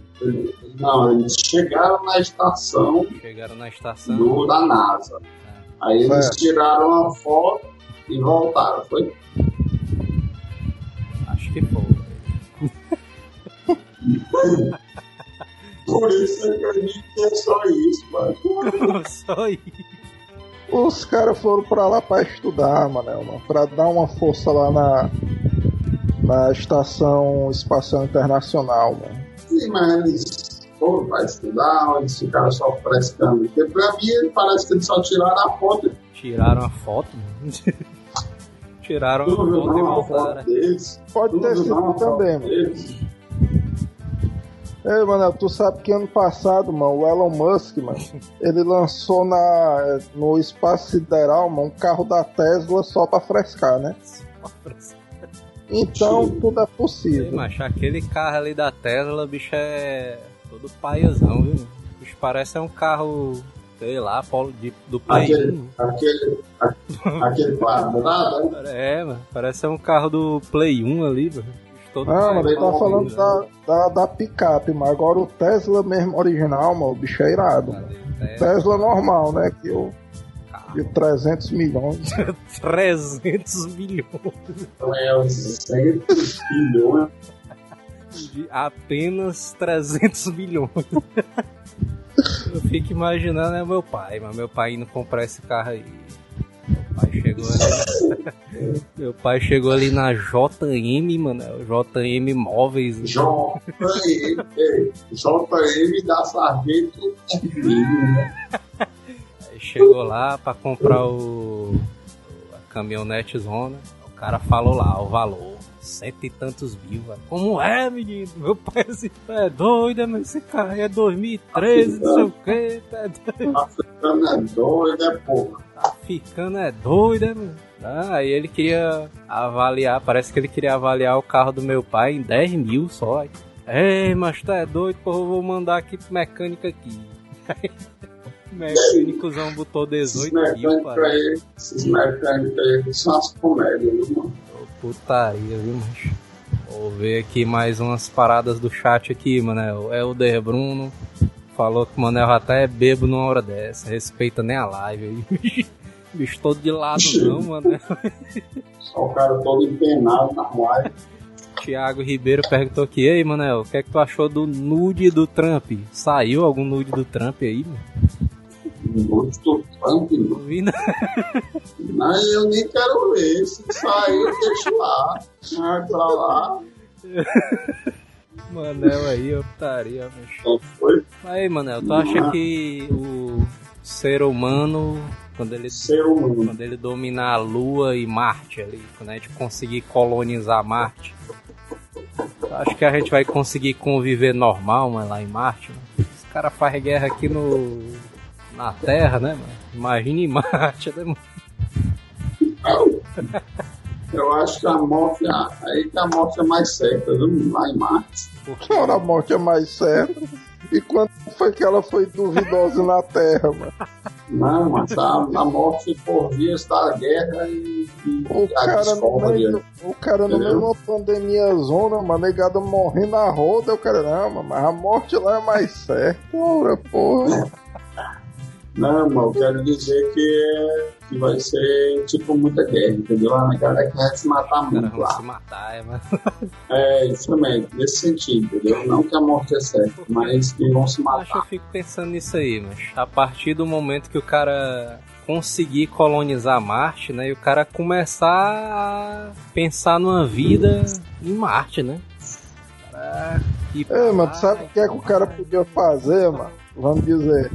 não, eles chegaram na estação chegaram na estação. do, da NASA. Aí eles Certo. tiraram uma foto e voltaram. Foi Acho que foi. por isso que eu acredito que é só isso, mano. Só isso. Os caras foram pra lá pra estudar, mano. Pra dar uma força lá na, na Estação Espacial Internacional, mano. Sim, mas eles foram para estudar, eles ficaram só frescando. Porque pra mim ele parece que eles só tiraram a foto. Tiraram a foto, mano. Tiraram a foto e não a voltaram. foto deles? Pode ter sido também, mano. deles? Ei, Manel, tu sabe que ano passado, mano, o Elon Musk, mano, ele lançou na, no espaço sideral, mano, um carro da Tesla só pra frescar, né? Então tudo é Ei, possível. macho, aquele carro ali da Tesla, bicho, é todo paiazão, viu? mano? Bicho, parece um carro, sei lá, de, do Play Aquele, 1. aquele, aquele quadrado, né? É, mano, parece um carro do Play 1 ali, mano. Todo Ah, mas ele tá falando né? da, da, da picape, mas agora o Tesla mesmo original, mano, o bicho é irado? Tesla, Tesla normal, né? Que o carro. de 300 milhões. 300 milhões. É os 100 bilhões. De apenas 300 milhões. Eu fico imaginando, é meu pai, mas meu pai indo comprar esse carro aí. Meu pai chegou ali. meu pai chegou ali na JM, mano. é JM Móveis. JM, ei, JM da Sargento né? Aí chegou lá pra comprar o. a caminhonete zona. O cara falou lá o valor: cento e tantos mil, velho. Como é, menino? Meu pai assim, é doido, mas esse carro é 2013, não sei o quê. É doido. Africano é doido, é porra. Africano é doido, é, mano? Ah, aí ele queria avaliar, parece que ele queria avaliar o carro do meu pai em 10 mil só. Ei, mas tá é doido, porra, eu vou mandar aqui pro mecânico aqui. O mecânicozão botou 18 mil, mecânicos pai. aí, esses mecânicos aí são as comédias, mano? Putaria, viu, macho? Vou ver aqui mais umas paradas do chat aqui, mano. É o Helder Bruno falou que o Manel até é bebo numa hora dessa. Respeita nem a live aí. Bicho todo de lado não, mano. Só o cara todo empenado na live. Tiago Ribeiro perguntou aqui, ei, Manel, o que é que tu achou do nude do Trump? Saiu algum nude do Trump aí, mano? Muito Trump, Não vi, não. Não, eu nem quero ver. Se saiu, deixa lá. Vai pra lá. Manel aí, optaria, bicho. Foi Aí, Manel, tu acha que o ser humano, quando ele quando ele dominar a Lua e Marte ali, quando a gente conseguir colonizar Marte, acho que a gente vai conseguir conviver normal, mano, lá em Marte. Mano. Os caras fazem guerra aqui no na Terra, né, mano? Imagina em Marte, né, mano? Eu acho que a morte, ah, aí que a morte é mais certa, viu? Lá em Marte. Ora, a morte é mais certa. E quando foi que ela foi duvidosa na Terra, mano? Não, mas a, a morte por vias da guerra e, e O a cara, discórdia. meio, o cara no meio de uma pandemia zona, uma negada morrendo na roda, o cara, não, mano, mas a morte lá é mais certa. Ora, porra. Não, mas eu quero dizer que, que vai ser tipo muita guerra, entendeu? A galera que vai se matar muito vão lá. se matar, é, mano. É, justamente, nesse sentido, entendeu? Não que a morte é certa, mas que vão se Acho que eu matar. fico pensando nisso aí, mas a partir do momento que o cara conseguir colonizar Marte, né, e o cara começar a pensar numa vida em Marte, né? Pra Ei, mano, sabe o que é que o cara podia fazer, mano? Vamos dizer.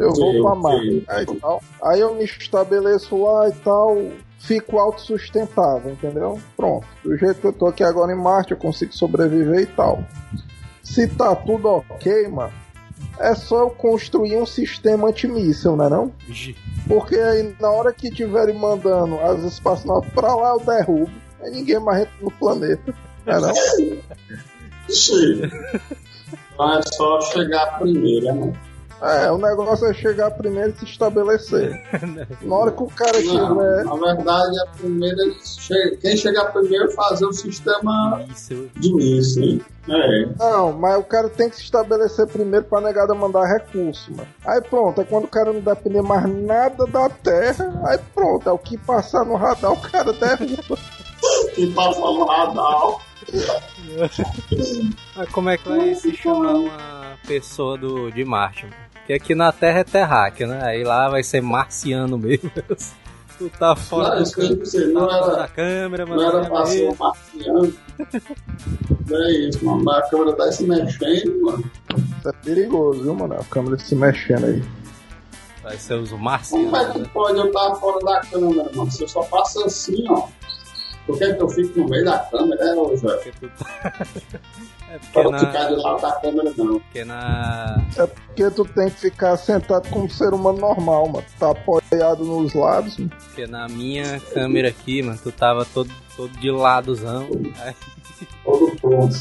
Eu vou pra. Marte. Aí, tal. aí eu me estabeleço lá e tal. Fico autossustentável, entendeu? Pronto. Do jeito que eu tô aqui agora em Marte, eu consigo sobreviver e tal. Se tá tudo ok, mano, é só eu construir um sistema antimíssel, né não? Porque aí na hora que estiverem mandando as espaçonaves pra lá, eu derrubo. Aí ninguém mais entra no planeta. Né não? Sim. Então é só chegar primeiro, né? É, o negócio é chegar primeiro e se estabelecer. Na hora que o cara Não, tiver. na verdade, a primeira, quem chegar primeiro fazer o sistema isso, de míssil, hein? É. Não, mas o cara tem que se estabelecer primeiro pra negada mandar recurso, mano. Aí pronto, é quando o cara não depender mais nada da terra, aí pronto, é o que passar no radar, o cara derruba. Que passa no radar. Mas como é que vai se chamar uma pessoa do, de Marte? mano? Porque aqui na Terra é terráqueo, né? Aí lá vai ser marciano mesmo. Tu tá fora Não, do que eu tá não fora era- da câmera, Não era mano. pra ser um marciano. É isso, mano. Mas a câmera tá se mexendo, mano. Isso é perigoso, viu, mano? A câmera se mexendo aí. Vai ser os Como é marcianos, que né? pode eu estar fora da câmera, mano? Você só passa assim, ó. Por que, que eu fico no meio da câmera, é, ô Zé? Porque tu tá- É porque Para ficar na, de lado da câmera, não. porque na. É porque tu tem que ficar sentado como um ser humano normal, mano. Tá apoiado nos lados, mano. Porque na minha câmera aqui, mano, tu tava todo, todo de ladozão. Aí, Todo pronto.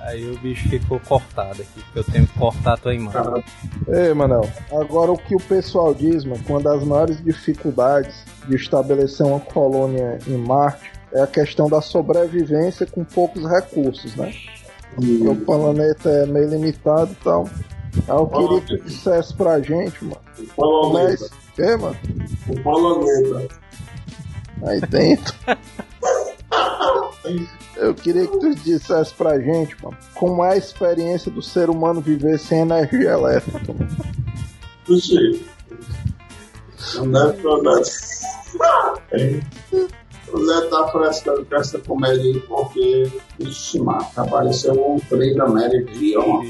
aí o bicho ficou cortado aqui, porque eu tenho que cortar a tua imagem. Ei, Manel, agora o que o pessoal diz, mano, que uma das maiores dificuldades de estabelecer uma colônia em Marte é a questão da sobrevivência com poucos recursos, né? Porque o planeta é meio limitado e tal. Aí eu queria que tu dissesse pra gente, mano. o polonesa. Mas, que, mano? O polonesa. Aí dentro. Eu queria que tu dissesse pra gente, mano, como é a experiência do ser humano viver sem energia elétrica, mano. Não deve, não deve. O Zé tá frescando com essa comédia aí porque, ixi, mano, apareceu um trem da América aqui, ó.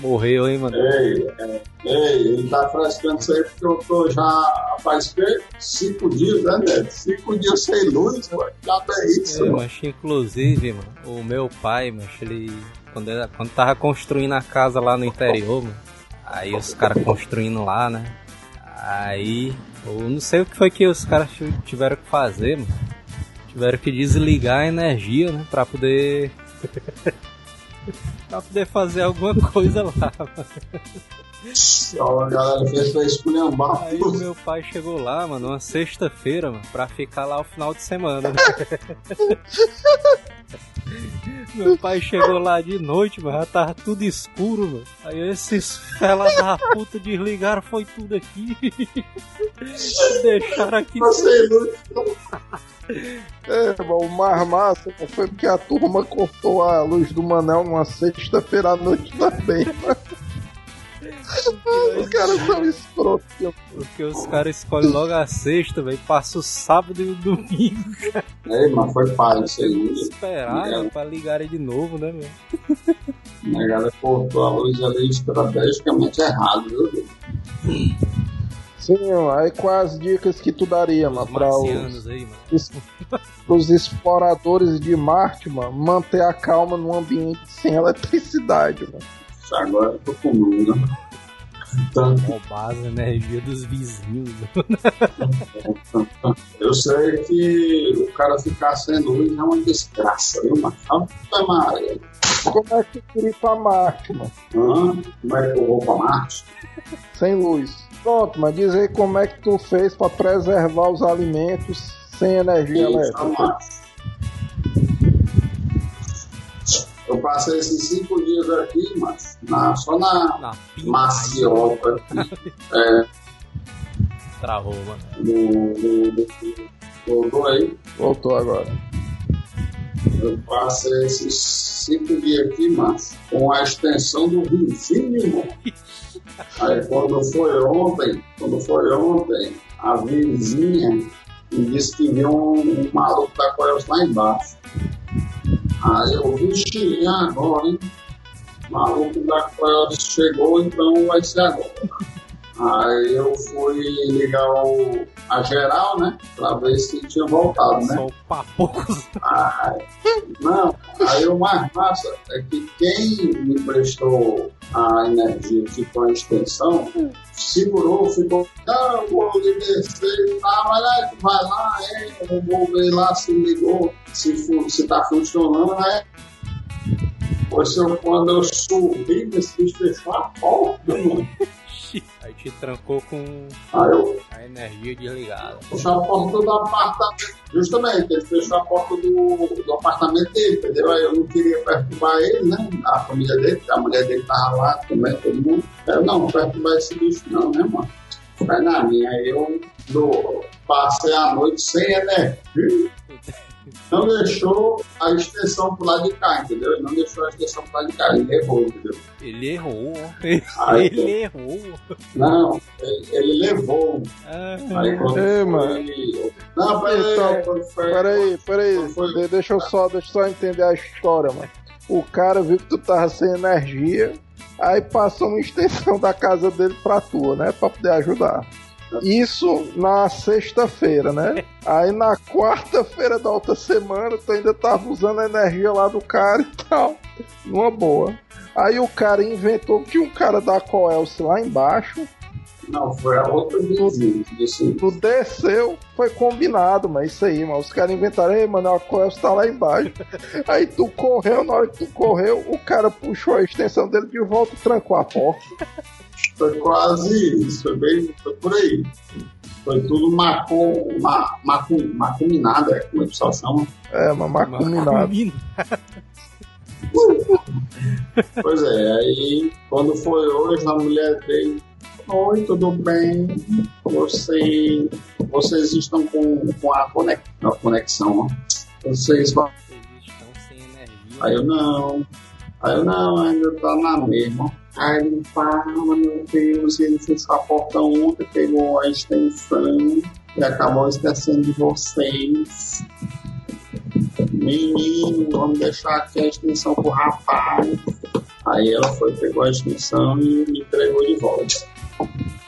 Morreu, hein, mano? Ei, é, ei, ele tá frescando isso aí porque eu tô já faz que? Cinco dias, né, Neto? Cinco dias sem luz, mano. Já é isso, É, mano. mas inclusive, mano, o meu pai, mas ele. Quando, era- quando tava construindo a casa lá no interior, mano, aí os caras construindo lá, né? Aí. Eu não sei o que foi que os caras ti- tiveram que fazer, mano. Tiveram que desligar a energia, né? Pra poder. pra poder fazer alguma coisa lá, mano. A galera fez pra esculhambar. Aí o meu pai chegou lá, mano, uma sexta-feira, mano, pra ficar lá o final de semana, né? Meu pai chegou lá de noite, mano, já tava tudo escuro, mano. Aí esses fela da puta desligaram, foi tudo aqui. Deixaram aqui. Luz. É, o mais massa foi porque a turma cortou a luz do Manel numa sexta-feira à noite também. Os caras são escrotos. Porque os caras escolhem logo a sexta, velho. Passa o sábado e o domingo. Ei, mas foi pai, sem luz. Esperar, É. né, pra ligarem de novo, né, meu? A galera cortou a luz ali estrategicamente errado, viu? Sim, aí quais as dicas que tu daria, mano, Os pra os, aí, mano. pros exploradores de Marte, mano, manter a calma num ambiente sem eletricidade, mano. Isso Agora eu tô com dúvida. Tanto, Roubar as energias dos vizinhos. eu sei que o cara ficar sem luz é uma desgraça, viu, mano? Maria. Como é que tu queria ir pra Marte, mano? Hã? Como é que eu vou pra Marte? Sem luz. Pronto, mas diz aí como é que tu fez pra preservar os alimentos sem energia Isso, elétrica. Eu passei esses cinco dias aqui, mas na, só na Na pinta. maciota aqui. É, Travou, mano. no, no, no, voltou aí. Voltou agora. Eu passei esses cinco dias aqui, mas com a extensão do vizinho, irmão. Aí quando foi ontem, quando foi ontem, a vizinha me disse que viu um, um maluco da Coelhos lá embaixo. Aí eu vi agora, hein? O maluco da Coelhos chegou, então vai ser agora. Aí eu fui ligar o, a geral, né? Pra ver se tinha voltado, né? Só o papocos. Ai, não, aí o mais massa é que quem me prestou a energia que foi a extensão, segurou, ficou, não, eu vou descer e tal, mas aí tu vai lá, é, eu vou ver lá se ligou, se, se tá funcionando, né? Pois eu, quando eu subi, esse bicho fechou a porta, mano. Aí te trancou com a energia desligada. fechou a porta do apartamento. Justamente, ele fechou a porta do, do apartamento dele, entendeu? Aí eu não queria perturbar ele, né? A família dele, porque a mulher dele tava lá também, todo mundo. Eu não, perturbar esse bicho não, né, mano? Vai na minha, aí eu do, passei a noite sem energia. Não deixou a extensão pro lado de cá, entendeu? Ele não deixou a extensão pro lado de cá, ele errou, entendeu? Ele errou. Aí, Ele errou. não, ele, ele levou. Ah, Aí quando É, foi... mano. Não, peraí, Então, foi... Peraí, peraí, foi- deixa eu só, deixa eu só entender a história, mano. O cara viu que tu tava sem energia, aí passou uma extensão da casa dele pra tua, né? Pra poder ajudar. Isso na sexta-feira, né? Aí na quarta-feira da outra semana, tu ainda tava usando a energia lá do cara e tal. Numa boa. Aí o cara inventou que um cara da Coelce lá embaixo. Não, foi a outra vizinha que disse Tu desceu, foi combinado, mas isso aí, mano. Os caras inventaram, ei, mano, a Coelce tá lá embaixo. Aí tu correu, na hora que tu correu, o cara puxou a extensão dele de volta e trancou a porta. Foi quase isso, foi bem, foi por aí. Foi tudo macum, ma, macum, macuminado, é como o pessoal chama. É, mas macuminado. Pois é, aí quando foi hoje, a mulher veio, oi, tudo bem? Você, vocês estão com, com a conex- a conexão, ó. Vocês vão. Vocês estão sem energia. Aí eu não. Aí eu não, ainda tá na mesma. Aí ele fala, meu Deus, ele fechou a porta ontem, pegou a extensão e acabou esquecendo de vocês. Menino, vamos deixar aqui a extensão pro rapaz. Aí ela foi, pegou a extensão e me entregou de volta.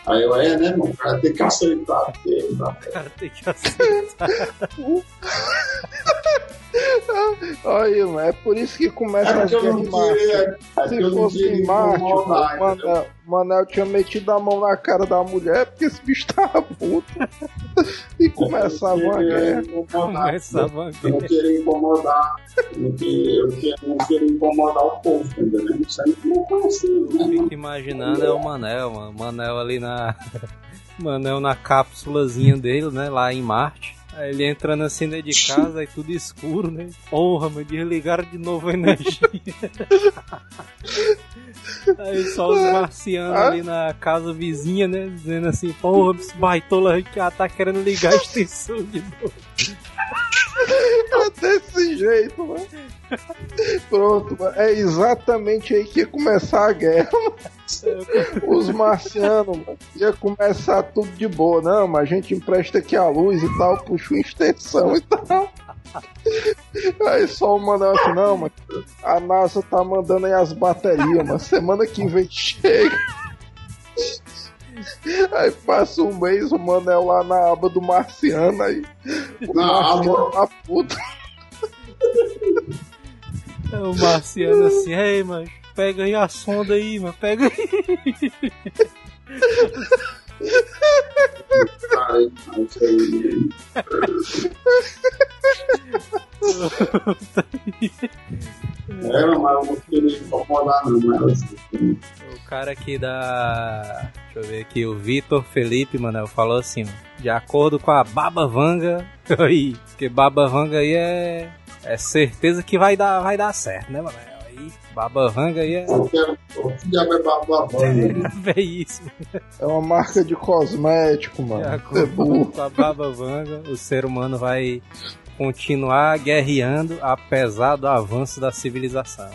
Aí eu, é, né, irmão? O cara tem que aceitar. Porque, tá? O cara tem que aceitar. Aí, mano, é por isso que começa É em queria. Marte. É Se fosse em Marte, mano? Manel, tinha metido a mão na cara da mulher porque esse bicho tava puto. E começava queria guerra. Começava a Eu não guerra. queria incomodar. Eu não queria, eu queria- não queria incomodar o povo, entendeu? Isso aí não é assim, Eu né? fico imaginando é o Manel, mano. Manel ali na. Manel na cápsulazinha dele, né? Lá em Marte. Aí ele entrando assim dentro de casa, aí tudo escuro, né? Porra, mas desligaram de novo a energia. aí só os marcianos ali na casa vizinha, né? Dizendo assim, porra, esse baitola que tá querendo ligar a extensão de novo. É desse jeito, mano. Pronto, mano. É exatamente aí que ia começar a guerra. Os marcianos, mano, ia começar tudo de boa. Não, mas a gente empresta aqui a luz e tal, puxa uma extensão e tal. Aí só o assim, não, mano, a NASA tá mandando aí as baterias, mas semana que vem chega. Aí passa um mês, o Manel lá na aba do Marciano, aí o Na Marciano aba. tá puto. É o marciano assim, ei, mas pega aí a sonda aí, mano, pega aí. Mas O cara aqui da. Deixa eu ver aqui, o Vitor Felipe, mano, falou assim: de acordo com a Baba Vanga, aí, porque Baba Vanga aí é. É certeza que vai dar, vai dar certo, né, mano? Aí, Baba Vanga aí é. O que diabo é? É isso. É uma marca de cosmético, mano. É burro. com a Baba Vanga, o ser humano vai continuar guerreando apesar do avanço da civilização.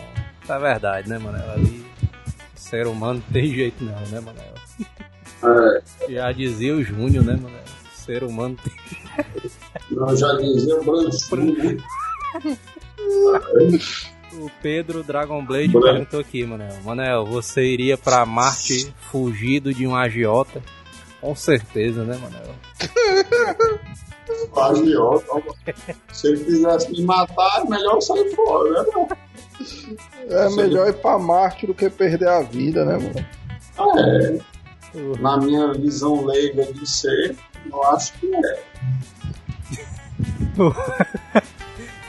É verdade, né, mano? Ali, o ser humano não tem jeito não, né, mano? É, Já dizia o Júnior, né, mano? O ser humano tem eu já dizia Branchinho. O Pedro Dragon Blade Branco. perguntou aqui, Manel. Manel, você iria pra Marte fugido de um agiota? Com certeza, né, Manel? Agiota. Se ele quisesse me matar, é melhor sair fora, né? É melhor ir pra Marte do que perder a vida, né, mano? É, na minha visão leiga de ser, eu acho que é.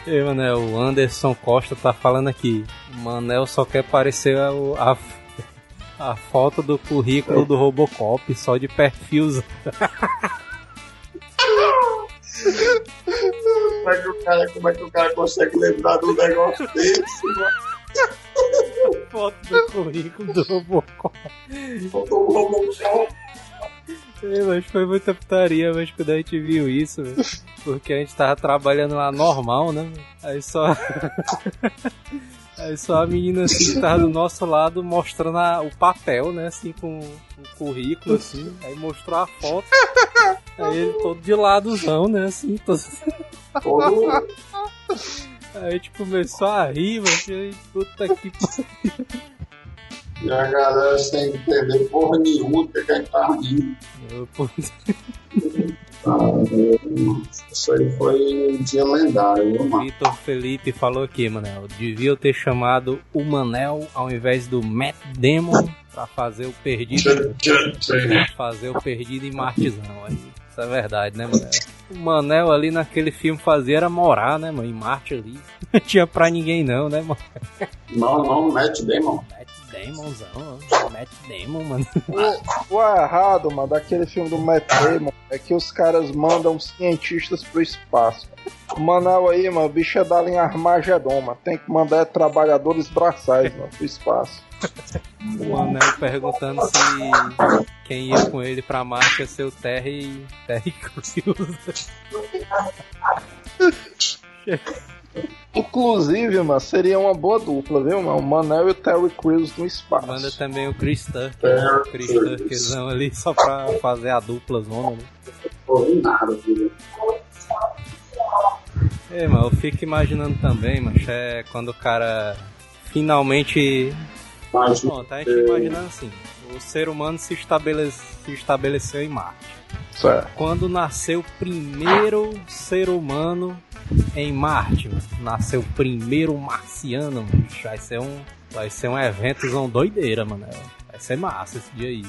Ei, Manel, o Anderson Costa tá falando aqui. O Manel só quer parecer a, a, a foto do currículo do Robocop, só de perfil. Como é que o cara, como é que o cara consegue lembrar do negócio desse? mano? Foto do currículo do Robocop. Botou o Robocop. É, mas foi muita putaria, mas quando a gente viu isso, velho, porque a gente tava trabalhando lá normal, né? Aí só. Aí só a menina assim que tava do nosso lado mostrando a- o papel, né? Assim, com o currículo, assim. Aí mostrou a foto. Aí ele todo de ladozão, né? Assim, todo... Aí a gente começou a rir, mas puta que pariu. E a galera sem entender porra nenhuma que a gente tá rindo. Ah, Isso aí foi um dia lendário, viu, mano? Vitor Felipe falou aqui, Manel. Devia ter chamado o Manel ao invés do Matt Damon pra fazer o perdido. pra fazer o perdido em Martizão. Aí, isso é verdade, né, Manel? O Manel ali naquele filme fazia era morar, né, mano? Em Marte ali. Não tinha pra ninguém não, né, mano? Não, não, Matt Damon. Damonzão, mano. Matt Damon, mano. O, o errado, mano, daquele filme do Matt Damon é que os caras mandam cientistas pro espaço. O Manel aí, mano, o bicho é da linha Armagedon, mano. Tem que mandar trabalhadores braçais, mano, pro espaço. O Manel perguntando se quem ia com ele pra Marte ia ser o Terry, Terry Crews. Inclusive, mano, seria uma boa dupla, viu, mano? O Manel e o Terry Crews no espaço. Manda também o Chris Tucker, né? o Chris Tuckerzão ali só pra fazer a dupla zona, né? Nada, filho. É, mano, eu fico imaginando também, mas é quando o cara finalmente Mas, Pronto, a gente imaginando assim: o ser humano se, estabelece, se estabeleceu em Marte. Certo. Quando nasceu o primeiro ser humano em Marte, mano. nasceu o primeiro marciano, mano. vai ser um, vai ser um evento zão doideira, mano. Vai ser massa esse dia aí.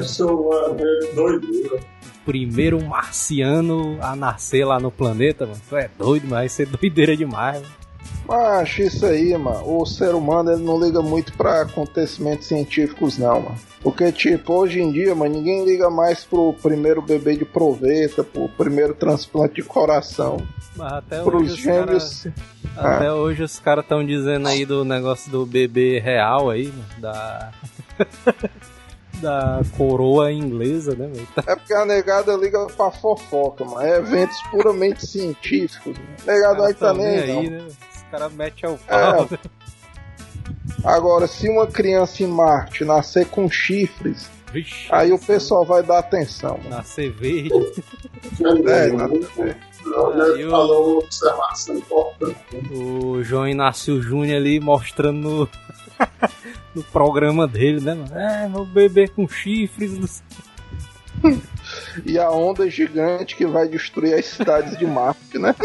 isso é doideira. O primeiro marciano a nascer lá no planeta, mano. Tu é doido, mas vai ser doideira demais, mano. Mas isso aí, mano, o ser humano ele não liga muito pra acontecimentos científicos, não, mano. Porque, tipo, hoje em dia, mano, ninguém liga mais pro primeiro bebê de proveta, pro primeiro transplante de coração. Mas até Pros hoje os caras gêmeos. Até hoje os caras estão dizendo aí do negócio do bebê real aí, mano, da. da coroa inglesa, né, velho? É porque a negada liga pra fofoca, mano. É eventos puramente científicos, mano. Negada aí tão também, nem não. aí, né? Os caras metem ao pau. né? Agora, se uma criança em Marte nascer com chifres, Vixe, aí o pessoal vai dar atenção, mano. nascer verde. É. Olha, Aí o- João Inácio Júnior ali mostrando no, no programa dele, né, mano? É, meu bebê com chifres. E a onda gigante que vai destruir as cidades de Marte, né?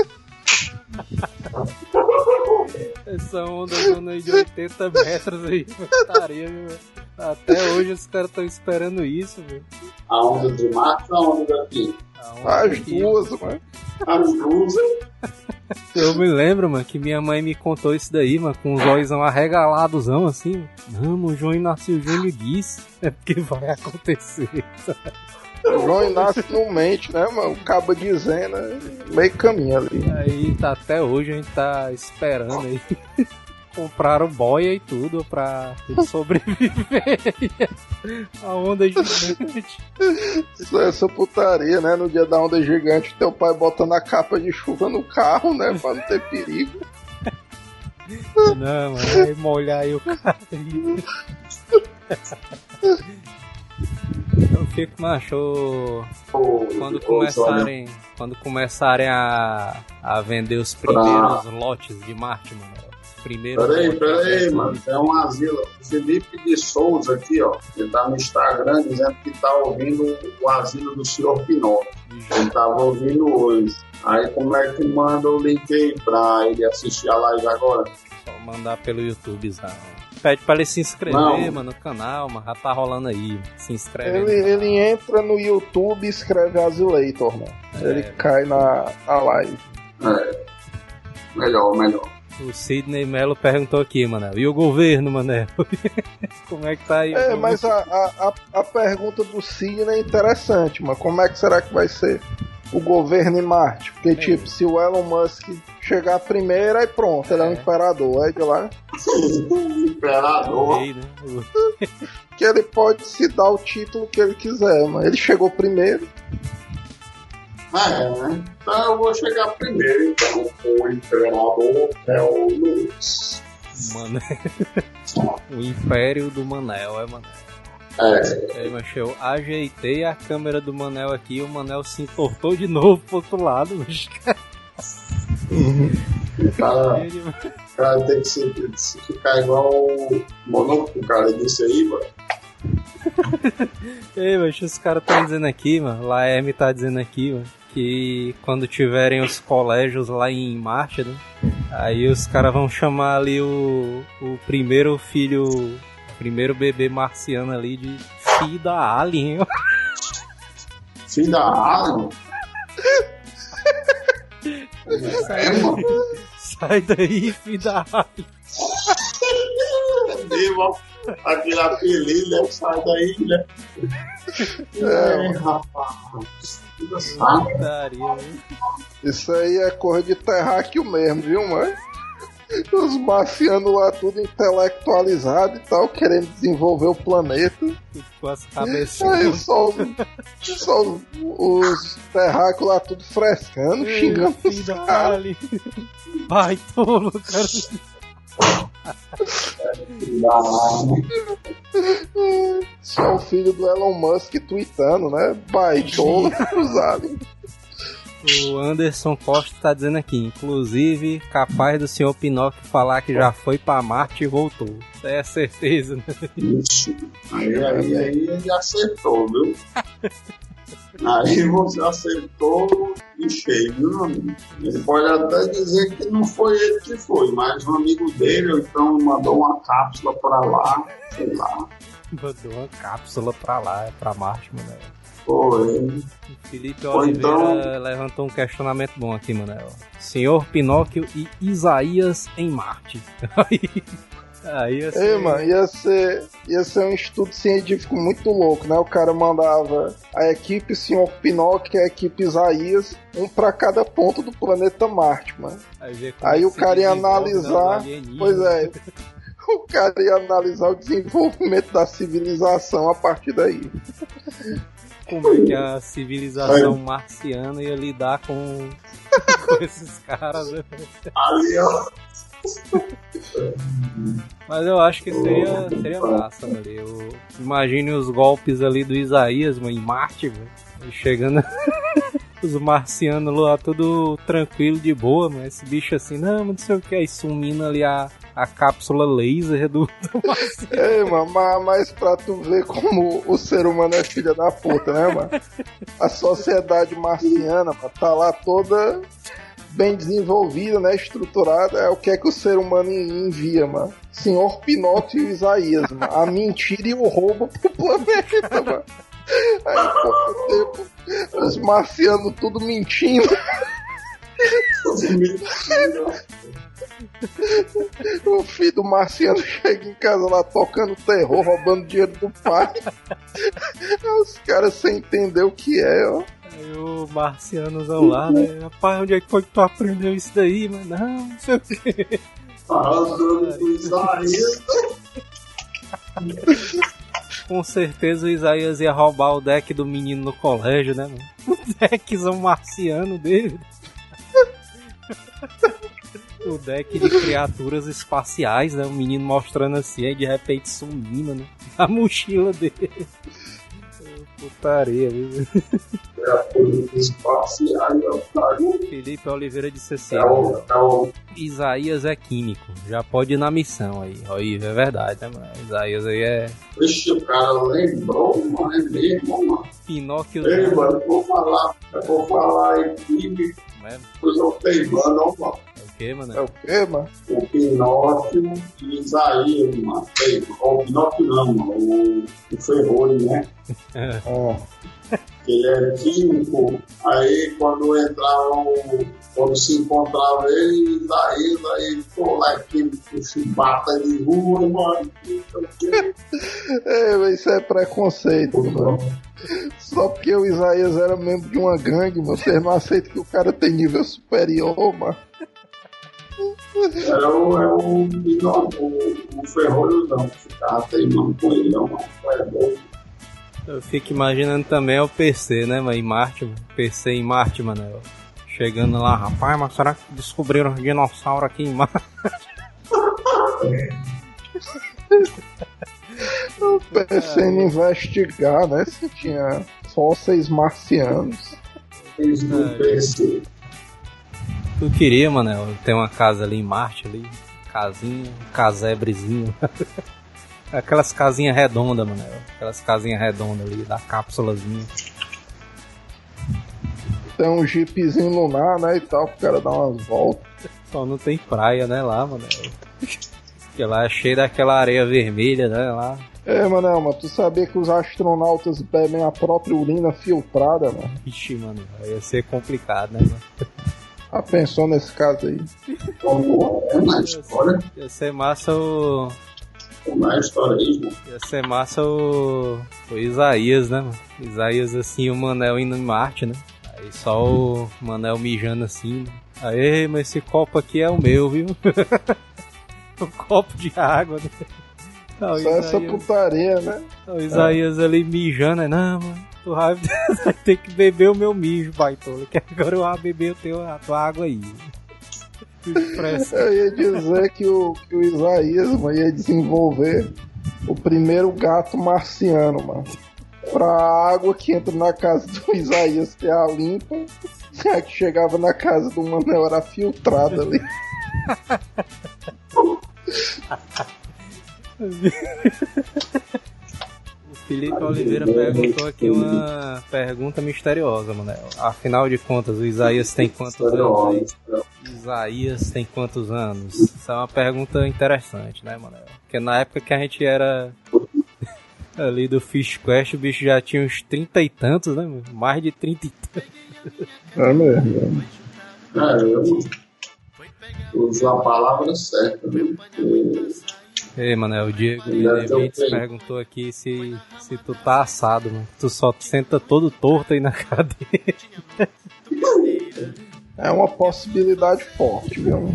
Essa onda zona aí de 80 metros aí, putaria, velho? Até hoje os caras estão esperando isso, velho. A onda de Marte ou a onda daqui? A onda As aqui, duas, mano. As duas. Eu me lembro, mano, que minha mãe me contou isso daí, mano, com os olhos arregaladosão assim. Não, mano, o João Inácio Júnior disse. É porque vai acontecer. O João Inácio não mente, né, mano? Acaba dizendo, meio caminho ali. Aí tá até hoje, a gente tá esperando aí. Compraram boia e tudo pra sobreviver. A onda gigante. Isso é essa putaria, né? No dia da onda gigante, teu pai botando a capa de chuva no carro, né? Pra não ter perigo. Não, mano, aí molhar aí o cara. Eu fico, macho, quando começarem, quando começarem a, a vender os primeiros lotes de Marte, mano. os Primeiros Peraí, peraí, mano. Tem um asilo. O Felipe de Souza aqui, ó. Ele tá no Instagram dizendo que tá ouvindo o asilo do senhor Pinóquio. Ele tava ouvindo hoje. Aí como é que manda o link aí pra ele assistir a live agora? Só mandar pelo YouTube, sabe? Pede pra ele se inscrever, Não. mano, no canal, mas já tá rolando aí. Se inscreve. Ele, ele entra no YouTube e escreve Azileitor, mano. Ele É. cai na, na live. É. Melhor, melhor. O Sidney Melo perguntou aqui, mano. E o governo, Manel? Como é que tá aí? É, mas a, a, a, a pergunta do Sidney é interessante, mano. Como é que será que vai ser o governo em Marte? Porque, tipo, se o Elon Musk chegar primeiro, aí pronto, ele é, um É. imperador. Aí de lá. Imperador. né? Que ele pode se dar o título que ele quiser, mano. Ele chegou primeiro. É, né? Então eu vou chegar primeiro, então. O imperador é o Luiz. Mano. o império do Manel, é Manel. É. Aí, mas eu ajeitei a câmera do Manel aqui e o Manel se entortou de novo pro outro lado. mas, O cara, cara tem que se, se ficar igual o Monoco, o cara disse aí, mano. Ei, mas os caras estão dizendo aqui, mano. Laerme tá dizendo aqui, mano. Que quando tiverem os colégios lá em marcha, né? Aí os caras vão chamar ali o, o primeiro filho, primeiro bebê marciano ali de filho da Alien. Filho da Alien. É, mano. Sai daí, filho da Alien. Aquele apelido, né? sai daí, né? É, rapaz. Putaria, né? Isso aí é coisa de terráqueo mesmo, viu, mano? Os marcianos lá tudo intelectualizado e tal, querendo desenvolver o planeta. Com as Aí cabeças. só, os- só os, os terráqueos lá tudo frescando, xingando os caras. Vai, tolo, cara. Só o filho do Elon Musk tweetando, né? Os aliens. O Anderson Costa tá dizendo aqui, inclusive, capaz do senhor Pinóquio falar que já foi pra Marte e voltou. Isso é certeza, né? Isso. Aí, aí, aí ele acertou, viu? Aí você acertou e cheio, viu, meu amigo? Ele pode até dizer que não foi ele que foi, mas um amigo dele, então, mandou uma cápsula pra lá, sei lá. Mandou uma cápsula pra lá, é pra Marte, mano. Foi. Felipe Ou Oliveira então- levantou um questionamento bom aqui, Manel. Senhor Pinóquio e Isaías em Marte. Aí, aí assim, Ei, mano, ia ser, ia ser um estudo científico muito louco, né? O cara mandava a equipe Senhor Pinóquio e a equipe Isaías, um pra cada ponto do planeta Marte, mano. Aí, Aí o cara ia analisar. Pois é. O cara ia analisar o desenvolvimento da civilização a partir daí. Como é que a civilização marciana ia lidar com, com esses caras, né? Ali. Mas eu acho que seria, seria massa, mano. Eu imagine os golpes ali do Isaías, mano, em Marte, velho. Chegando os marcianos lá, tudo tranquilo, de boa, mano. Esse bicho assim, não, mas não sei o que, aí sumindo ali a, a cápsula laser do, do. Ei, mano, mas, mas pra tu ver como o ser humano é filha da puta, né, mano? A sociedade marciana, mano, tá lá toda bem desenvolvida, né? Estruturada. É o que é que o ser humano envia, mano? Senhor Pinóquio e Isaías, mano. A mentira e o roubo pro planeta, mano. Aí, pouco tempo, os marcianos tudo mentindo. O filho do marciano chega em casa lá tocando terror, roubando dinheiro do pai. Os caras sem entender o que é, ó. Aí o marcianozão lá, né? Rapaz, onde é que foi que tu aprendeu isso daí, mano? Não, não sei o Isaías. Com certeza o Isaías ia roubar o deck do menino no colégio, né, mano? O deckzão marciano dele. O deck de criaturas espaciais, né? O menino mostrando assim, aí de repente sumindo, né? A mochila dele. Putaria, viu? É coisa espacial, é. Felipe Oliveira disse assim: É o, é o Isaías é químico, já pode ir na missão aí. Aí, é verdade, né, mano? Isaías aí é Vixe, o cara lembrou, mano, é mesmo, mano. Pinóquio. Ei, mano, eu vou falar, vou falar aqui, né? Depois eu tenho, mano, mano. É o que, mano? É o quê, mano? O Pinóquio e Isaías, mano. O Pinóquio não, mano, o, o Ferrolho, né? Ó, Ele é químico, aí quando entravam, quando se encontrava ele e Isaías, aí, pô, lá químico, chibata de rua, mano. não. É, mas isso é preconceito, mano. Só porque o Isaías era membro de uma gangue. Vocês não aceitam que o cara tem nível superior, mano. É o, é o Pinóquio, o, o Ferrolho não, ficava teimando com ele, não, mano. É bom. Eu fico imaginando também o PC, né, mano? Em Marte. PC em Marte, mano. Eu Chegando lá, rapaz, mas será que descobriram os dinossauros aqui em Marte? O PCN investigar, né? Se tinha fósseis marcianos. Eles não pensam. Eu queria, mano, eu ter uma casa ali em Marte, ali. Casinha, um casebrezinho. Aquelas casinhas redondas, mano. Aquelas casinhas redondas ali, da cápsulazinha. Tem um jeepzinho lunar, né? E tal, pro cara dar umas voltas. Só não tem praia, né, lá, mano. Porque lá é cheio daquela areia vermelha, né, lá. É, Manel, mas tu sabia que os astronautas bebem a própria urina filtrada, mano? Ixi, mano, ia ser complicado, né, mano? Ah, pensou nesse caso aí? É na história? Ia ser massa o. Como é a história aí, mano? Ia ser massa o. O Isaías, né, mano? Isaías assim, o Manel indo em Marte, né? Aí só o Manel mijando assim, né? Aê, mas esse copo aqui é o meu, viu? um copo de água, né? Não, o Só essa Isaías- putaria, né? o Isaías ali mijando, né? Não, mano, tu vai ter que beber o meu mijo, baitola. Que agora eu vou beber o teu, a tua água aí. Eu ia dizer que o, que o Isaías mano, ia desenvolver o primeiro gato marciano, mano. Pra água que entra na casa do Isaías ter a limpa, a que chegava na casa do Manel era filtrada ali. O Felipe Oliveira perguntou aqui uma pergunta misteriosa, Manel. Afinal de contas, o Isaías tem quantos anos aí? Isaías tem quantos anos? Isso é uma pergunta interessante, né, Manel? Porque na época que a gente era ali do Fish Quest, o bicho já tinha uns trinta e tantos, né? Mais de trinta e tantos. É mesmo. É, eu uso a palavra certa, né? Ei, Manel, o Diego Benevides bem. perguntou aqui se, se tu tá assado, mano. Tu só senta todo torto aí na cadeira. É uma possibilidade forte, viu?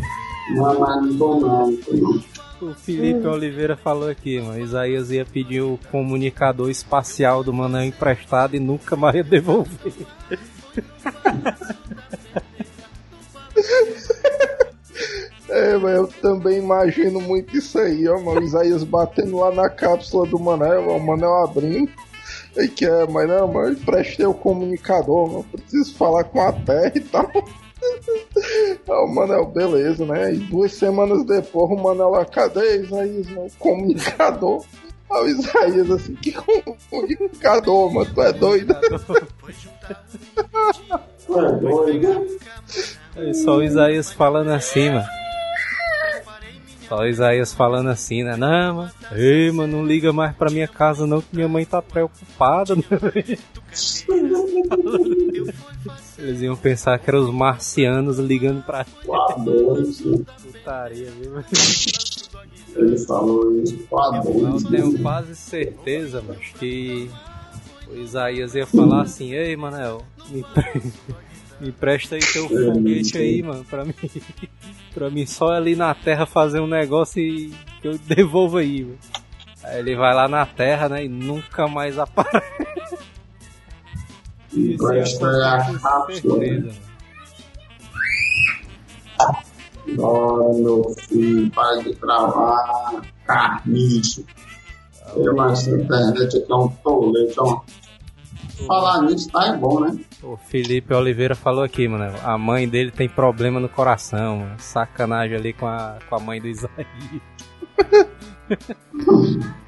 Não é bom não, não. O Felipe Oliveira falou aqui, mano. Isaías ia pedir o comunicador espacial do Manel emprestado e nunca mais ia devolver. É, mas eu também imagino muito isso aí, ó, mano. O Isaías batendo lá na cápsula do Manel, ó, o Manel abrindo. E que é, mas não, eu emprestei o comunicador, mano. Preciso falar com a Terra e tal. Ó, o Manel, beleza, né? E duas semanas depois o Manel lá, cadê Isaías, mano? Comunicador. Aí o Isaías assim, que comunicador, mano? Tu é doido? É doido. É só o Isaías falando assim, mano. Só o Isaías falando assim, né? Não, mano. Ei, mano, não liga mais pra minha casa não, que minha mãe tá preocupada, né? Eles iam pensar que eram os marcianos ligando pra putaria, viu? ele falou isso, Eu tenho quase certeza, mas que o Isaías ia falar assim, ei Manel, me, me empresta aí teu foguete aí, mano, pra mim. pra mim só ali na terra fazer um negócio e que eu devolvo aí, mano. Aí ele vai lá na terra, né, e nunca mais aparece. Isso ia Empresta a cápsula, né? Olha, meu filho, para de travar, carniço. Eu acho que a internet aqui é um tolete, ó. Falar nisso tá é bom, né? O Felipe Oliveira falou aqui, mano. A mãe dele tem problema no coração, mano. Sacanagem ali com a, com a mãe do Isaías.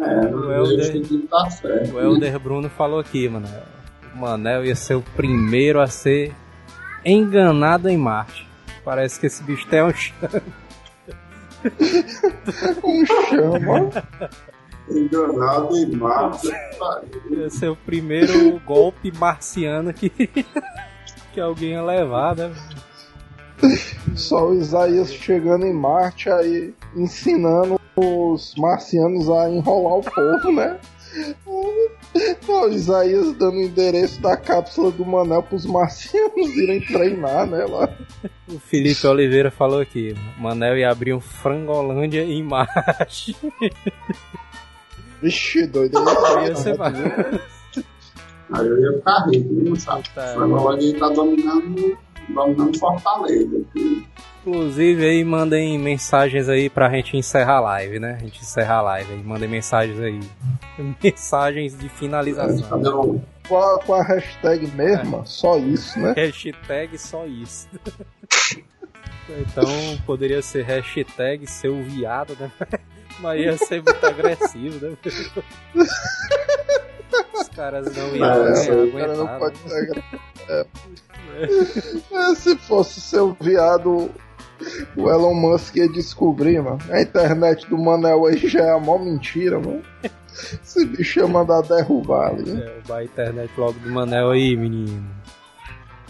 É, O Helder- tá certo. O Helder Bruno falou aqui, mano. O Manel ia ser o primeiro a ser enganado em Marte. Parece que esse bicho tem um chão. Um chama. Enganado em massa. Ia ser o primeiro golpe marciano que, que alguém ia levar, né? Só o Isaías chegando em Marte aí ensinando os marcianos a enrolar o povo, né? O Isaías dando o endereço da cápsula do Manel pros marcianos irem treinar, né? Lá. O Felipe Oliveira falou aqui. Manel ia abrir um Frangolândia em Marte. Vixe, doido. Ia ser Aí eu ia ficar rico, viu, sabe? Tá. Agora a gente tá dominando, dominando Fortaleza. Inclusive aí, mandem mensagens aí pra gente encerrar a live, né? A gente encerrar a live aí, mandem mensagens aí. Mensagens de finalização. Cadê o Com a, com a hashtag mesma, só isso, né? Hashtag só isso. Então poderia ser hashtag seu viado, né? Mas ia ser muito agressivo, né? Os caras não iam É, né, O cara não pode né? ser gra- é. É, Se fosse seu viado, o Elon Musk ia descobrir, mano. A internet do Manel aí já é a maior mentira, mano. Esse bicho ia mandar derrubar ali. É, vai a internet logo do Manel aí, menino.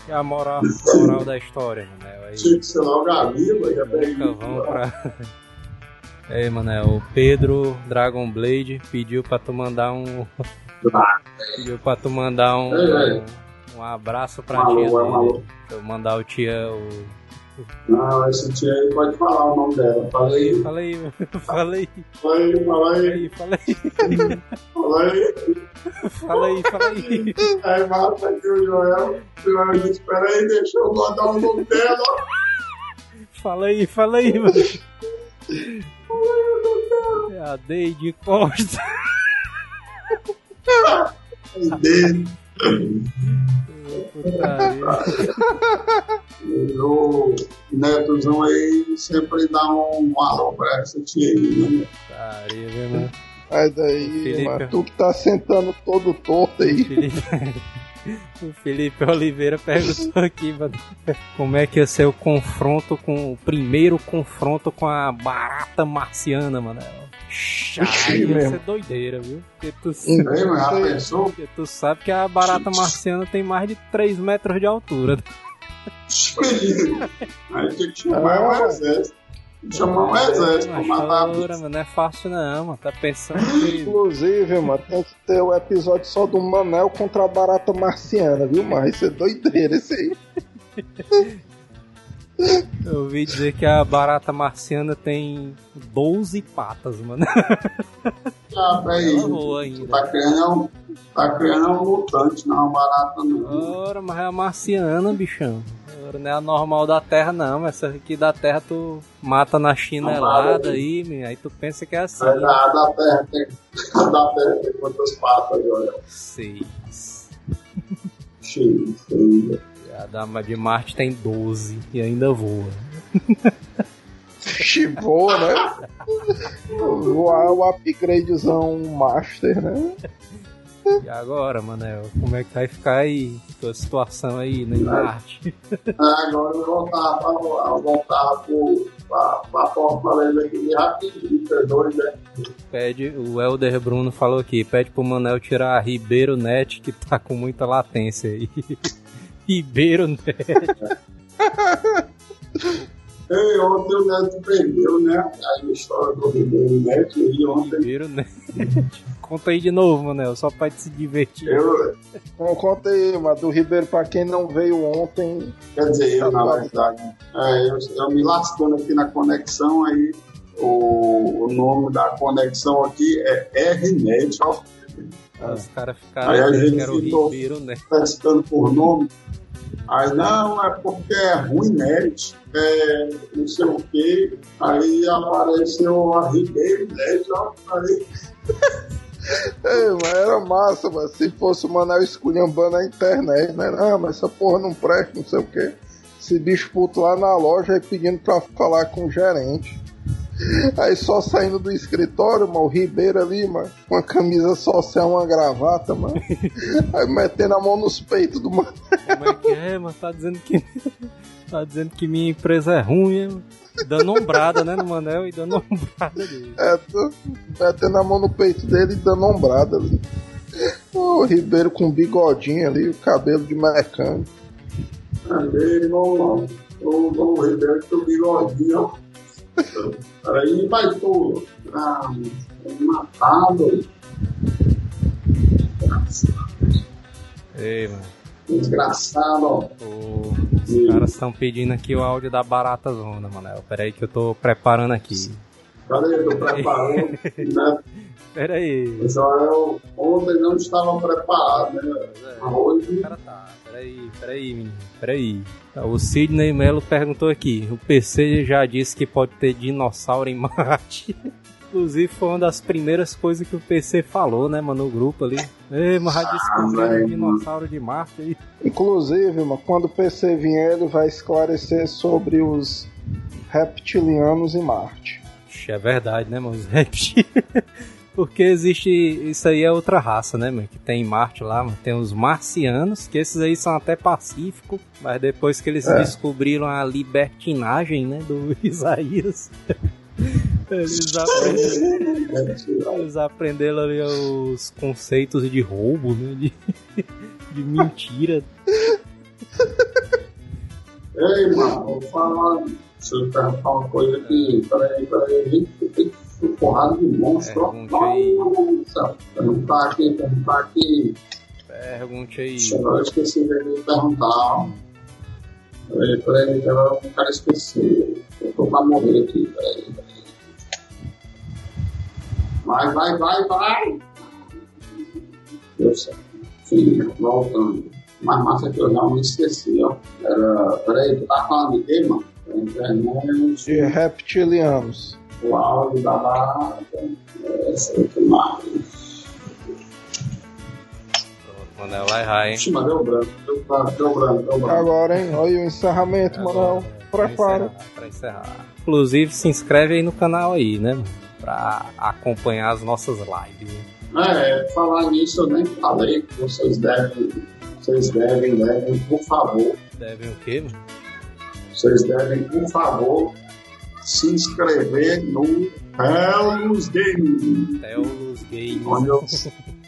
E a moral, moral da história, Manel. Aí, Tinha que ser logo a Viva, já peguei. nunca vão pra. Ei, Manel, o Pedro Dragon Blade pediu pra tu mandar um. pediu pra tu mandar um. Ei. Um abraço pra Alô, tia alô, dele. alô. Deixa eu mandar o tia. O... Não, esse tia aí pode falar o nome dela. Fala aí, Fala aí, fala aí, fala aí, fala aí, fala aí, fala aí. fala aí, fala aí. Aí mata aqui o Joel. O Joel disse, espera aí, deixa eu mandar o nome dela. Fala aí, fala aí, mano. É a Deide Costa. Aí dele. Putaria. E o Netozão aí sempre dá um alô pra essa tia aí, né? Putaria, viu, mano? Aí Felipe. mano, tu que tá sentando todo torto aí. Felipe... O Felipe Oliveira perguntou aqui, mano, como é que ia ser o confronto com o primeiro confronto com a barata marciana, mano. Aí ia mesmo. ser doideira, viu? Porque tu, pensou? porque tu sabe que a barata marciana tem mais de 3 metros de altura. Aí tem que chamar um exército. Chamar um exército pra matar a ora, bicha. mano, não é fácil não, mano. Tá pensando que... Inclusive, mano, tem que ter o episódio só do Manel contra a barata marciana, viu, mano? Isso é doideira, esse aí. Eu ouvi dizer que a barata marciana tem 12 patas, mano. Ah, aí, Ela voa ainda. Tá criando é um, tá criando é um mutante, não é uma barata, não. Ora, mas é a marciana, bichão. Não é a normal da Terra, não. Essa aqui da Terra tu mata na chinelada aí, meu. aí tu pensa que é assim. A da terra tem. A da terra tem quantas patas, olha. Seis. Cheio, cheio. E A dama de Marte tem 12 e ainda voa. Chivou, né? Voar o upgradezão master, né? E agora, Manel, como é que vai ficar aí? Tua situação aí né, em Marte? Ah, Agora eu voltava eu voltava pro, pra, pra Fortaleza aqui de rapidinho, doido, né? Pede, o Elder Bruno falou aqui, pede pro Manel tirar a Ribeiro Net que tá com muita latência aí. Ribeiro Net. Ei, ontem o Neto perdeu, né? A história do Ribeiro Neto, e ontem Ribeiro Net. Conta aí de novo, Manel, só pra te se divertir. eu, Então conta aí, mano, do Ribeiro, pra quem não veio ontem. quer dizer, eu na verdade, é, eu, eu me lascando aqui na conexão, aí o, o nome da conexão aqui é RNet, ó, Os caras ficaram Aí a gente que era o ficou- Ribeiro Net. testando por nome. Aí, não, é porque é ruim net, é não sei o quê. Aí apareceu a Ribeiro Net, ó, aí Ei, mas era massa, mano. Se fosse o Manel esculhambando a internet, né? Ah, mas essa porra não presta, não sei o quê. Bicho puto lá na loja aí pedindo pra falar com o gerente. Aí só saindo do escritório, mano, o Ribeiro ali, mano, com a camisa social, uma gravata, mano. Aí metendo a mão nos peitos do mano. Como é que é, mano? Tá dizendo que. Tá dizendo que minha empresa é ruim? Dando ombrada, né, no Manel e dando ombrada dele. É, tô metendo a mão no peito dele e dando ombrada ali. O Ribeiro com bigodinho ali, o cabelo de mecânico. Aí no, no, no Ribeiro o bigodinho, ó. Aí vai tudo. Ah, matado. Ei, mano. Desgraçado, ó. Os caras estão pedindo aqui o áudio da Barata Zona, Manel. Pera aí que eu tô preparando aqui. Cadê? Eu tô preparando, né? Pera aí. Só eu ontem não estava preparado, né? Mas hoje O cara tá. Peraí, peraí, menino. Peraí. Tá, O Sidney Melo perguntou aqui. O PC já disse que pode ter dinossauro em Marte. Inclusive foi uma das primeiras coisas que o PC falou, né, mano, no grupo ali. Ei, mas já descobriram um velho. dinossauro de Marte aí. Inclusive, mano, quando o PC vier, ele vai esclarecer sobre os reptilianos em Marte. É verdade, né, mano? Os reptiles. Porque existe. Isso aí é outra raça, né, mano? Que tem em Marte lá, mano. Tem os marcianos, que esses aí são até pacíficos. Mas depois que eles É. descobriram a libertinagem, né, do Isaías. Eles aprenderam, eles aprenderam ali os conceitos de roubo, né? De, de mentira. Ei, mano, vou falar. Deixa eu perguntar uma coisa aqui. Peraí, peraí. Gente, tem que porrada de monstro. aí. Nossa, perguntar aqui, perguntar aqui. Pergunte aí. Eu esqueci de perguntar. Peraí, peraí, agora eu não quero esquecer. Eu tô pra morrer aqui, peraí, peraí. Vai, vai, vai, vai! Deu certo. Sim, voltando. Mas massa que eu já me esqueci, ó. Era. Peraí, tu tá falando de quê, mano? Da internet, De reptilianos. o áudio da barata. É, sei que mais. Manel vai errar, hein? Ixi, mas deu branco, deu branco, deu branco, deu branco. Agora, hein? Olha o encerramento, Manel. Prepara. Pra encerrar, pra encerrar. Inclusive, se inscreve aí no canal aí, né? mano? Pra acompanhar as nossas lives. né? É, falar nisso eu nem falei que vocês devem, vocês devem, devem, por favor, Devem o quê, mano? vocês devem, por favor, se inscrever no Hellos Games, Teolus Games. onde eu,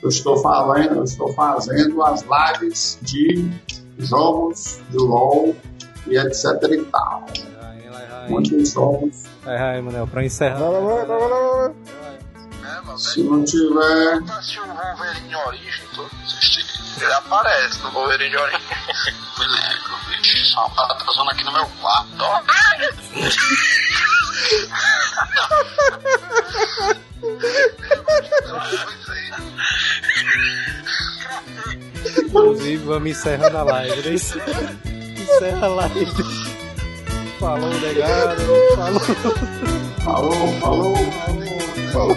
eu estou falando, eu estou fazendo as lives de jogos de LOL e etc e tal. Errar, hein? Muitos jogos. Vai Manel? Pra encerrar. Vai, vai, vai, vai, vai. É. Se não tiver, Pra assistir o Wolverine Origem, todo assistir. Ele aparece no Wolverine Origem. Me lembro, bicho. Só uma parada zona aqui no meu quarto. ó. Inclusive, vamos encerrando a live. né? Encerra a live. Falou, negado. Falou. falou, falou, falou.